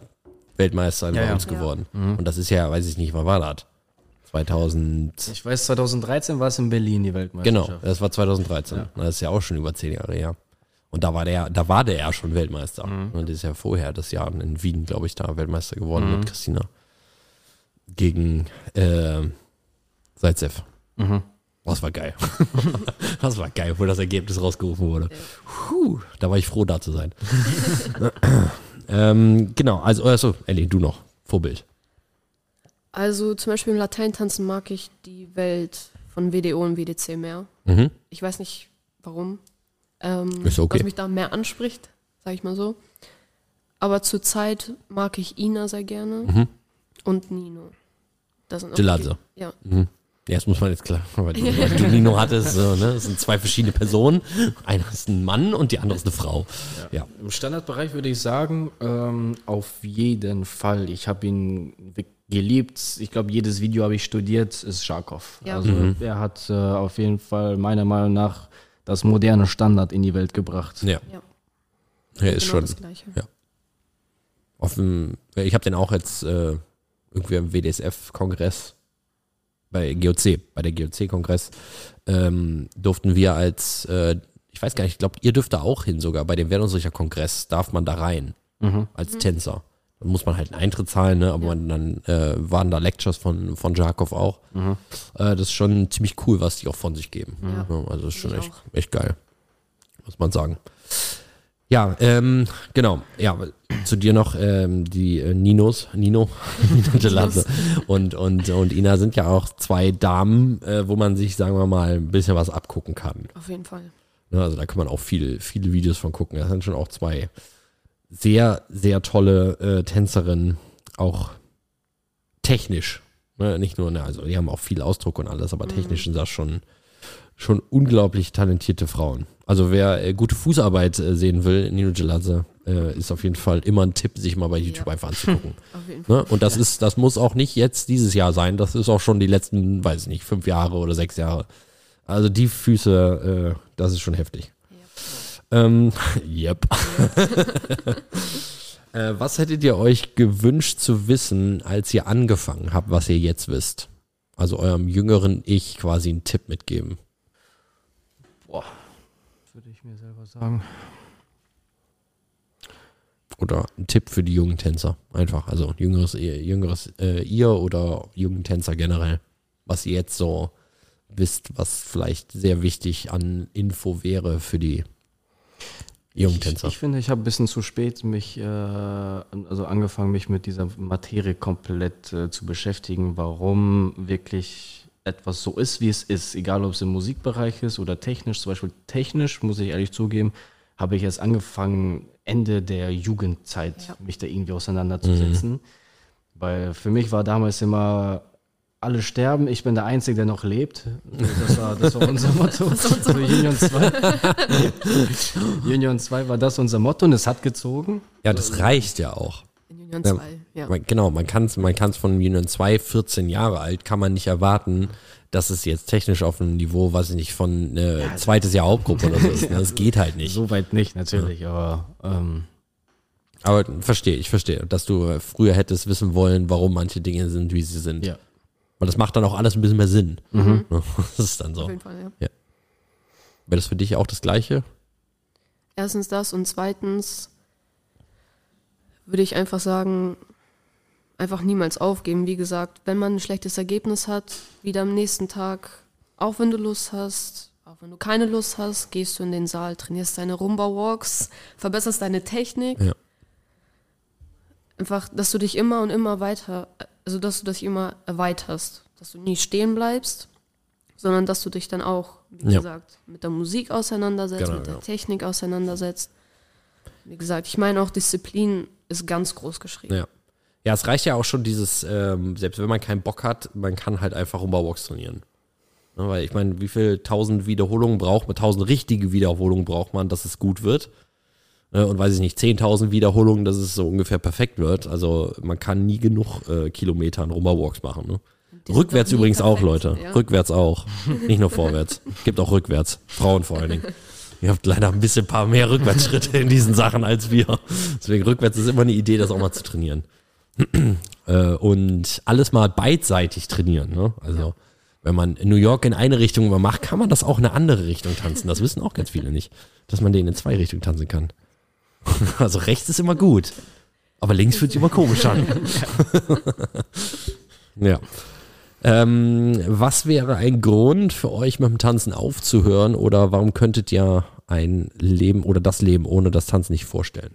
Weltmeister Ja, bei ja. uns Ja. geworden. Und das ist ja, weiß ich nicht, wann war das? 2000. Ich weiß, 2013 war es in Berlin die Genau, Weltmeisterschaft. das war 2013. Das ist ja auch schon über zehn Jahre her. Und da war der, da war der ja schon Weltmeister. Und das ist ja vorher das Jahr in Wien, glaube ich, da Weltmeister geworden mit Christina. Gegen äh, Salzev. Oh, das war geil. das war geil, wo das Ergebnis rausgerufen wurde. Puh, da war ich froh, da zu sein. ähm, genau, also, also, Ellie, du noch. Vorbild. Also zum Beispiel im Lateintanzen mag ich die Welt von WDO und WDC mehr. Mhm. Ich weiß nicht warum. Ähm, Ist okay. Was mich da mehr anspricht, sage ich mal so. Aber zurzeit mag ich Ina sehr gerne Mhm. Und Nino. Das sind die- Ja, Mhm. Ja, das muss man jetzt klar, weil du, weil du Nino hattest, so, ne? Das sind zwei verschiedene Personen. Einer ist ein Mann und die andere ist eine Frau. Ja. Im Standardbereich würde ich sagen, ähm, auf jeden Fall. Ich habe ihn geliebt. Ich glaube, jedes Video habe ich studiert, ist Scharkow. Ja. Also er hat äh, auf jeden Fall meiner Meinung nach das moderne Standard in die Welt gebracht. Ja. ja. Er ist genau schon ja. auf dem, ich habe den auch jetzt äh, irgendwie am WDSF-Kongress bei GOC, bei der GOC-Kongress, ähm, durften wir als, äh, ich weiß gar nicht, ich glaube, ihr dürft da auch hin sogar, bei dem Wertungsrichter Kongress darf man da rein, als Tänzer. Dann muss man halt einen Eintritt zahlen, ne? aber man, dann äh, waren da Lectures von, von Jarkov auch. Äh, das ist schon ziemlich cool, was die auch von sich geben. Ja. Ja, also ist schon Ich echt, echt geil, muss man sagen. Ja, ähm, genau. Ja, zu dir noch ähm, die äh, Ninos, Nino, Nino Gelase und, und, und Ina sind ja auch zwei Damen, äh, wo man sich, sagen wir mal, ein bisschen was abgucken kann. Auf jeden Fall. Ne, also da kann man auch viel, viele Videos von gucken. Das sind schon auch zwei sehr, sehr tolle äh, Tänzerinnen, auch technisch. Ne? Nicht nur, ne, also die haben auch viel Ausdruck und alles, aber technisch sind das schon, schon unglaublich talentierte Frauen. Also wer äh, gute Fußarbeit äh, sehen will, Nino Gelase, äh, ist auf jeden Fall immer ein Tipp, sich mal bei YouTube Ja. einfach anzugucken. Ne? Und das ist, das muss auch nicht jetzt dieses Jahr sein, das ist auch schon die letzten, weiß ich nicht, fünf Jahre oder sechs Jahre. Also die Füße, äh, das ist schon heftig. Ähm, yep. äh, was hättet ihr euch gewünscht zu wissen, als ihr angefangen habt, was ihr jetzt wisst? Also eurem jüngeren Ich quasi einen Tipp mitgeben. Boah, würde ich mir selber sagen. Oder ein Tipp für die jungen Tänzer. Einfach. Also jüngeres, ihr- jüngeres äh, ihr oder jungen Tänzer generell. Was ihr jetzt so wisst, was vielleicht sehr wichtig an Info wäre für die jungen Ich, Tänzer. ich finde, ich habe ein bisschen zu spät mich, äh, also angefangen, mich mit dieser Materie komplett äh, zu beschäftigen, warum wirklich etwas so ist, wie es ist, egal ob es im Musikbereich ist oder technisch. Zum Beispiel technisch, muss ich ehrlich zugeben, habe ich erst angefangen, Ende der Jugendzeit, Ja. mich da irgendwie auseinanderzusetzen. Weil für mich war damals immer, alle sterben, ich bin der Einzige, der noch lebt. Das war, das war unser Motto. so Union 2. Union 2 war das unser Motto und es hat gezogen. ja, das reicht ja auch. In Union Ja. 2, ja. Man, genau, man kann es man kann's von Union 2, 14 Jahre alt, kann man nicht erwarten, dass es jetzt technisch auf einem Niveau, weiß ich nicht, von äh, zweites Jahr Hauptgruppe oder so ist. Ne? Das geht halt nicht. So weit nicht, natürlich, aber ähm, Aber verstehe, ich verstehe, dass du äh, früher hättest wissen wollen, warum manche Dinge sind, wie sie sind. ja. Weil das macht dann auch alles ein bisschen mehr Sinn. Das ist dann so. Auf jeden Fall, ja. Wäre das für dich auch das Gleiche? Erstens das und zweitens würde ich einfach sagen, einfach niemals aufgeben. Wie gesagt, wenn man ein schlechtes Ergebnis hat, wieder am nächsten Tag, auch wenn du Lust hast, auch wenn du keine Lust hast, gehst du in den Saal, trainierst deine Rumba-Walks, verbesserst deine Technik. Ja. Einfach, dass du dich immer und immer weiter, also dass du dich immer erweiterst, dass du nie stehen bleibst, sondern dass du dich dann auch, wie Ja. gesagt, mit der Musik auseinandersetzt, Genau, mit der ja. Technik auseinandersetzt. Wie gesagt, ich meine auch Disziplin ist ganz groß geschrieben. Ja. Ja, es reicht ja auch schon dieses, ähm, selbst wenn man keinen Bock hat, man kann halt einfach Rumba-Walks trainieren. Ne, weil ich meine, wie viel tausend Wiederholungen braucht man, tausend richtige Wiederholungen braucht man, dass es gut wird. Ne, Und weiß ich nicht, 10.000 Wiederholungen, dass es so ungefähr perfekt wird. Also man kann nie genug äh, Kilometer an Rumba-Walks machen. Ne? Rückwärts übrigens auch, perfekt, Leute. ja. Rückwärts auch. Nicht nur vorwärts. Gibt auch rückwärts. Frauen vor allen Dingen. Ihr habt leider ein bisschen paar mehr Rückwärtsschritte in diesen Sachen als wir. Deswegen rückwärts ist immer eine Idee, das auch mal zu trainieren. äh, und alles mal beidseitig trainieren. Ne? Also wenn man New York in eine Richtung immer macht, kann man das auch in eine andere Richtung tanzen. Das wissen auch ganz viele nicht, dass man den in zwei Richtungen tanzen kann. Also rechts ist immer gut, aber links fühlt sich immer komisch an. ja. Ähm, was wäre ein Grund für euch mit dem Tanzen aufzuhören oder warum könntet ihr ein Leben oder das Leben ohne das Tanzen nicht vorstellen?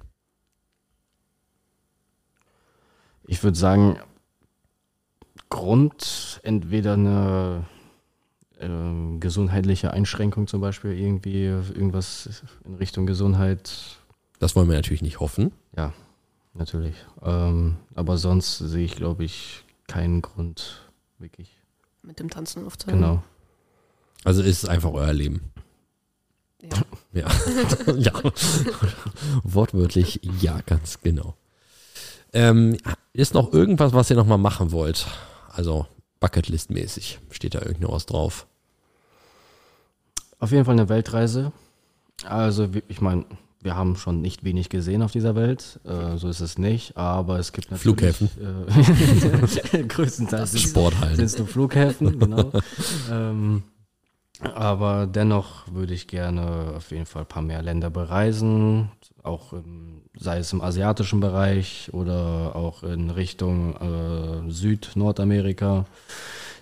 Ich würde sagen, Grund entweder eine äh, gesundheitliche Einschränkung zum Beispiel, irgendwie irgendwas in Richtung Gesundheit. Das wollen wir natürlich nicht hoffen. Ja, natürlich. Ähm, aber sonst sehe ich, glaube ich, keinen Grund wirklich. Mit dem Tanzen aufzuhören. Genau. Also ist es einfach euer Leben. Ja. Ja. ja. Wortwörtlich, ja, ganz genau. Ähm, ist noch irgendwas, was ihr nochmal machen wollt? Also Bucketlist-mäßig. Steht da irgendwas drauf? Auf jeden Fall eine Weltreise. Also, ich meine, wir haben schon nicht wenig gesehen auf dieser Welt. Äh, so ist es nicht. Aber es gibt natürlich. Flughäfen. Äh, größtenteils sind Sporthallen. es nur Flughäfen, genau. ähm, aber dennoch würde ich gerne auf jeden Fall ein paar mehr Länder bereisen. Auch im, sei es im asiatischen Bereich oder auch in Richtung äh, Süd-Nordamerika.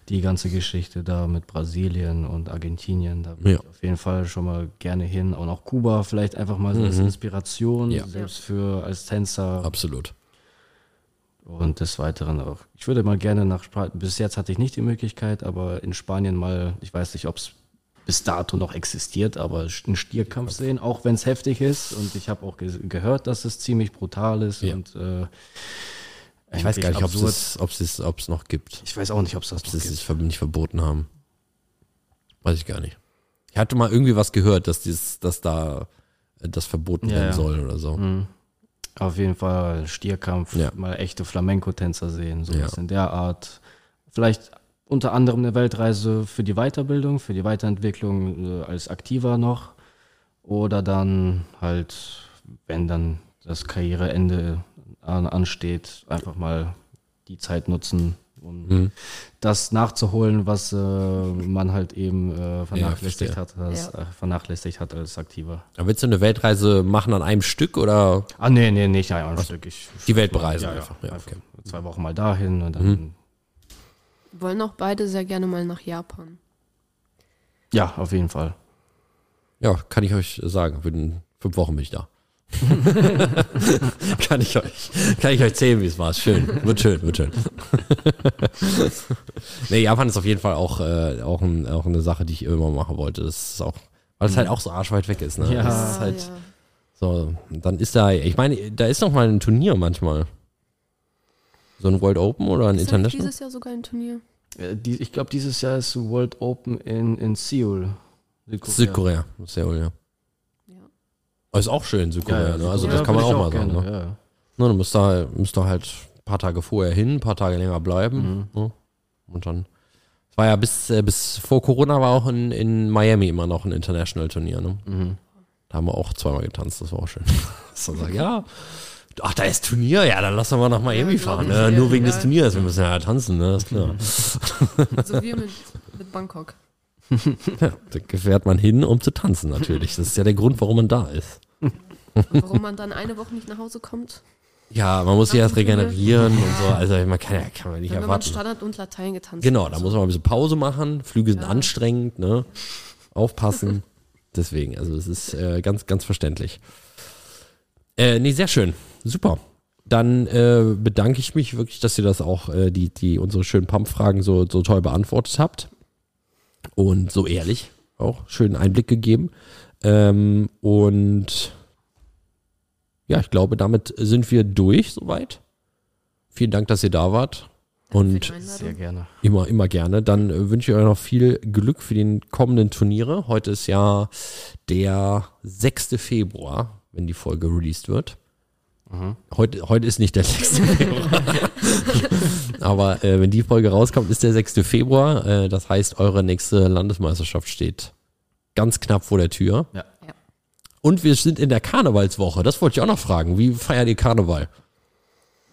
Die ganze Geschichte da mit Brasilien und Argentinien, da würde Ja. ich auf jeden Fall schon mal gerne hin. Und auch Kuba vielleicht einfach mal so als Inspiration, Ja. selbst für als Tänzer. Absolut. Und des Weiteren auch. Ich würde mal gerne nach Spanien, bis jetzt hatte ich nicht die Möglichkeit, aber in Spanien mal, ich weiß nicht, ob es bis dato noch existiert, aber einen Stierkampf sehen, auch wenn es heftig ist. Und ich habe auch ge gehört, dass es ziemlich brutal ist Ja. und äh, Ich weiß gar nicht, ob es ob es ob es noch gibt. Ich weiß auch nicht, ob es das Ob noch es gibt. nicht ver- nicht verboten haben. Weiß ich gar nicht. Ich hatte mal irgendwie was gehört, dass dieses, dass da äh, das verboten Ja, werden soll oder so. Mhm. Auf jeden Fall Stierkampf, Ja. mal echte Flamenco-Tänzer sehen, so Ja. in der Art. Vielleicht unter anderem eine Weltreise für die Weiterbildung, für die Weiterentwicklung äh, als Aktiver noch. Oder dann halt, wenn dann das Karriereende an, ansteht, einfach mal die Zeit nutzen, um Mhm. das nachzuholen, was äh, man halt eben äh, vernachlässigt, verstehe. hat, als, Ja. äh, vernachlässigt hat als Aktiver. Aber willst du eine Weltreise machen an einem Stück oder Ah, nee, nee, nicht ein ein Stück. Ich, die Welt bereisen ja, einfach? Ja, Ja, einfach okay. Zwei Wochen mal dahin und dann. Mhm. Wir wollen auch beide sehr gerne mal nach Japan. Ja, auf jeden Fall. Ja, kann ich euch sagen. In fünf Wochen bin ich da. kann ich euch, kann ich euch erzählen, wie es war. Schön, wird schön, wird schön. nee, Japan ist auf jeden Fall auch, äh, auch, ein, auch eine Sache, die ich immer machen wollte. Das ist auch, weil es halt auch so arschweit weg ist. Ne? Ja. Das ist halt ja. so, dann ist da, ich meine, da ist noch mal ein Turnier manchmal. So ein World Open oder ein Ist International? dieses Jahr sogar ein Turnier? Äh, die, ich glaube, dieses Jahr ist World Open in, in Seoul. Südkorea, Seoul, ja. Ja. Aber Ist auch schön, Südkorea. ne? Also Südkorea das kann man auch ich mal sagen. gerne, Ne? Ja. Ne, du musst da, musst da halt ein paar Tage vorher hin, ein paar Tage länger bleiben. Ne? Und dann. Es war ja bis, äh, bis vor Corona war auch in, in Miami immer noch ein International-Turnier. Ne? Mhm. Da haben wir auch zweimal getanzt, das war auch schön. so sagen, ja. Ach, da ist Turnier, ja, dann lassen wir nach Miami Ja, fahren. Ne? ja, Nur wegen ja. des Turniers, wir müssen ja tanzen, ne? ist klar. So wie mit, mit Bangkok. Ja, da fährt man hin, um zu tanzen natürlich. Das ist ja der Grund, warum man da ist. Und warum man dann eine Woche nicht nach Hause kommt? Ja, man muss sich erst regenerieren und so. Also man kann, ja- kann man nicht Wenn man erwarten. Standard und Latein getanzt Genau, da muss man ein bisschen Pause machen. Flüge sind Ja. anstrengend, ne? Aufpassen. Deswegen, also es ist äh, ganz, ganz verständlich. Äh, nee, sehr schön. Super. Dann äh, bedanke ich mich wirklich, dass ihr das auch, äh, die, die unsere schönen Pump-Fragen so, so toll beantwortet habt. Und so ehrlich auch. Schönen Einblick gegeben. Ähm, und ja, ich glaube, damit sind wir durch soweit. Vielen Dank, dass ihr da wart. Und Sehr gerne. Immer, immer gerne. Dann äh, wünsche ich euch noch viel Glück für die kommenden Turniere. Heute ist ja der 6. Februar, wenn die Folge released wird. Heute, heute ist nicht der 6. Februar. Aber äh, wenn die Folge rauskommt, ist der 6. Februar. Äh, das heißt, eure nächste Landesmeisterschaft steht ganz knapp vor der Tür. Ja. Ja. Und wir sind in der Karnevalswoche. Das wollte ich auch noch fragen. Wie feiert ihr Karneval?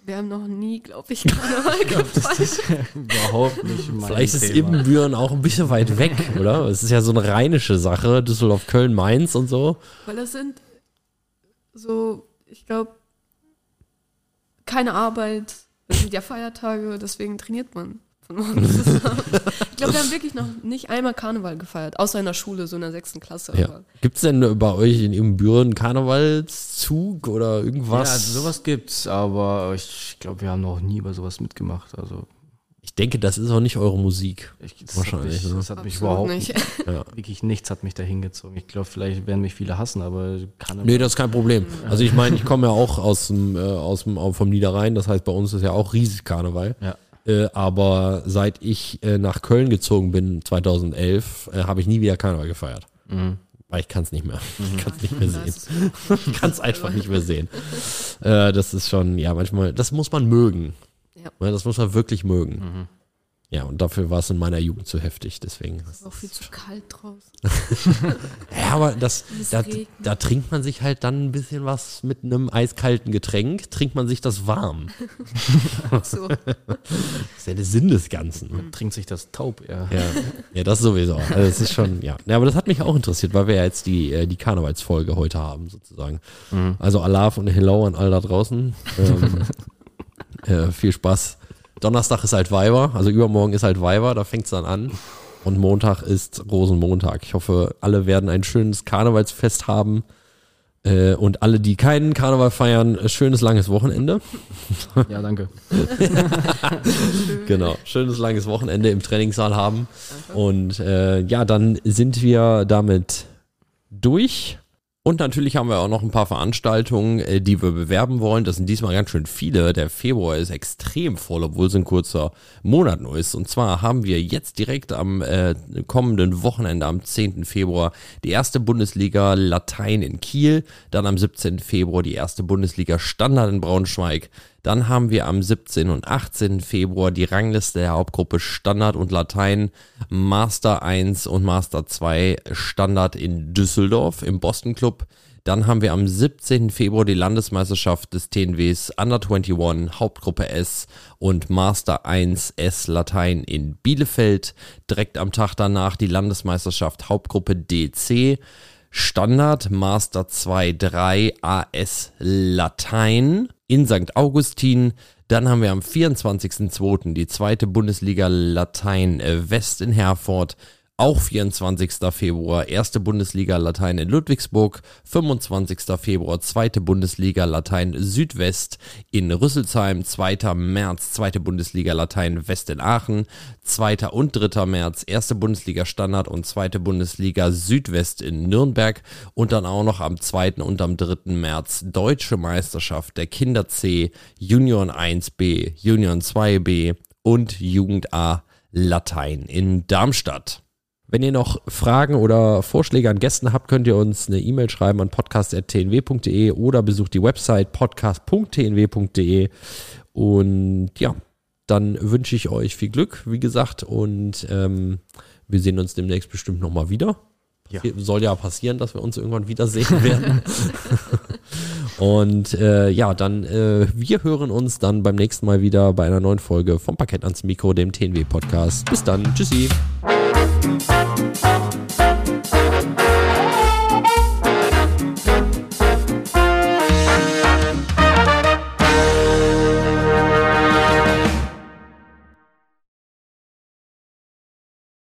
Wir haben noch nie, glaube ich, Karneval gefeiert. Überhaupt nicht mein Vielleicht ist. Ibbenbüren auch ein bisschen weit weg, oder? Es ist ja so eine rheinische Sache, Düsseldorf, Köln, Mainz und so. Weil das sind so, ich glaube, keine Arbeit. Das sind ja Feiertage, deswegen trainiert man von morgens bis abends. Ich glaube, wir haben wirklich noch nicht einmal Karneval gefeiert, außer in der Schule, so in der sechsten Klasse. Ja. Gibt es denn bei euch in Ibbenbüren einen Karnevalszug oder irgendwas? Ja, also sowas gibt's, aber ich glaube, wir haben noch nie bei sowas mitgemacht. Also Ich denke, das ist auch nicht eure Musik. ich, das Wahrscheinlich, Hat mich, ne? das hat mich absolut überhaupt nicht. Wirklich nichts hat mich da hingezogen. Ich glaube, vielleicht werden mich viele hassen, aber kann Nee, das ist kein Problem. Also ich meine, ich komme ja auch aus dem, äh, aus dem, vom Niederrhein, das heißt, bei uns ist ja auch riesig Karneval. Ja. Äh, aber seit ich äh, nach Köln gezogen bin, 2011, äh, habe ich nie wieder Karneval gefeiert. Mhm. Weil ich kann es nicht mehr. Ich kann es nicht mehr sehen. ist- Ich kann es einfach nicht mehr sehen. Äh, das ist schon, ja, manchmal, das muss man mögen. Ja. Ja, Das muss man wirklich mögen. Mhm. Ja, und dafür war es in meiner Jugend zu heftig, deswegen. ist auch viel zu kalt draußen. Ja, aber das, Es da, da trinkt man sich halt dann ein bisschen was mit einem eiskalten Getränk, trinkt man sich das warm. So. Das ist ja der Sinn des Ganzen. Man trinkt sich das taub, ja. Ja, ja das sowieso. Also das ist schon, ja. ja. Aber das hat mich auch interessiert, weil wir ja jetzt die, äh, die Karnevalsfolge heute haben, sozusagen. Mhm. Also Alaf und Hello an all da draußen. Ähm, äh, viel Spaß. Donnerstag ist halt Weiber, also übermorgen ist halt Weiber, da fängt es dann an. Und Montag ist Rosenmontag. Ich hoffe, alle werden ein schönes Karnevalsfest haben. Äh, und alle, die keinen Karneval feiern, äh, schönes langes Wochenende. Ja, danke. Genau, schönes langes Wochenende im Trainingssaal haben. Und äh, ja, dann sind wir damit durch. Und natürlich haben wir auch noch ein paar Veranstaltungen, äh, die wir bewerben wollen. Das sind diesmal ganz schön viele. Der Februar ist extrem voll, obwohl es ein kurzer Monat nur ist. Und zwar haben wir jetzt direkt am äh, kommenden Wochenende, am 10. Februar, die erste Bundesliga Latein in Kiel. Dann am 17. Februar die erste Bundesliga Standard in Braunschweig. Dann haben wir am 17. und 18. Februar die Rangliste der Hauptgruppe Standard und Latein, Master 1 und Master 2 Standard in Düsseldorf im Boston Club. Dann haben wir am 17. Februar die Landesmeisterschaft des TNWs Under 21 Hauptgruppe S und Master 1 S Latein in Bielefeld. Direkt am Tag danach die Landesmeisterschaft Hauptgruppe DC. Standard Master 2 3 AS Latein in St. Augustin. Dann haben wir am 24.02. die zweite Bundesliga Latein äh, West in Herford. Auch 24. Februar, erste Bundesliga Latein in Ludwigsburg. 25. Februar, zweite Bundesliga Latein Südwest in Rüsselsheim. 2. März, zweite Bundesliga Latein West in Aachen. 2. und 3. März, erste Bundesliga Standard und zweite Bundesliga Südwest in Nürnberg. Und dann auch noch am 2. und am 3. März Deutsche Meisterschaft der Kinder C, Union 1b, Union 2b und Jugend A Latein in Darmstadt. Wenn ihr noch Fragen oder Vorschläge an Gästen habt, könnt ihr uns eine E-Mail schreiben an podcast.tnw.de oder besucht die Website podcast.tnw.de. Und ja, dann wünsche ich euch viel Glück, wie gesagt, und ähm, wir sehen uns demnächst bestimmt nochmal wieder. Ja. Soll ja passieren, dass wir uns irgendwann wiedersehen werden. und äh, ja, dann äh, wir hören uns dann beim nächsten Mal wieder bei einer neuen Folge vom Parkett ans Mikro, dem TNW Podcast. Bis dann, tschüssi. Bye.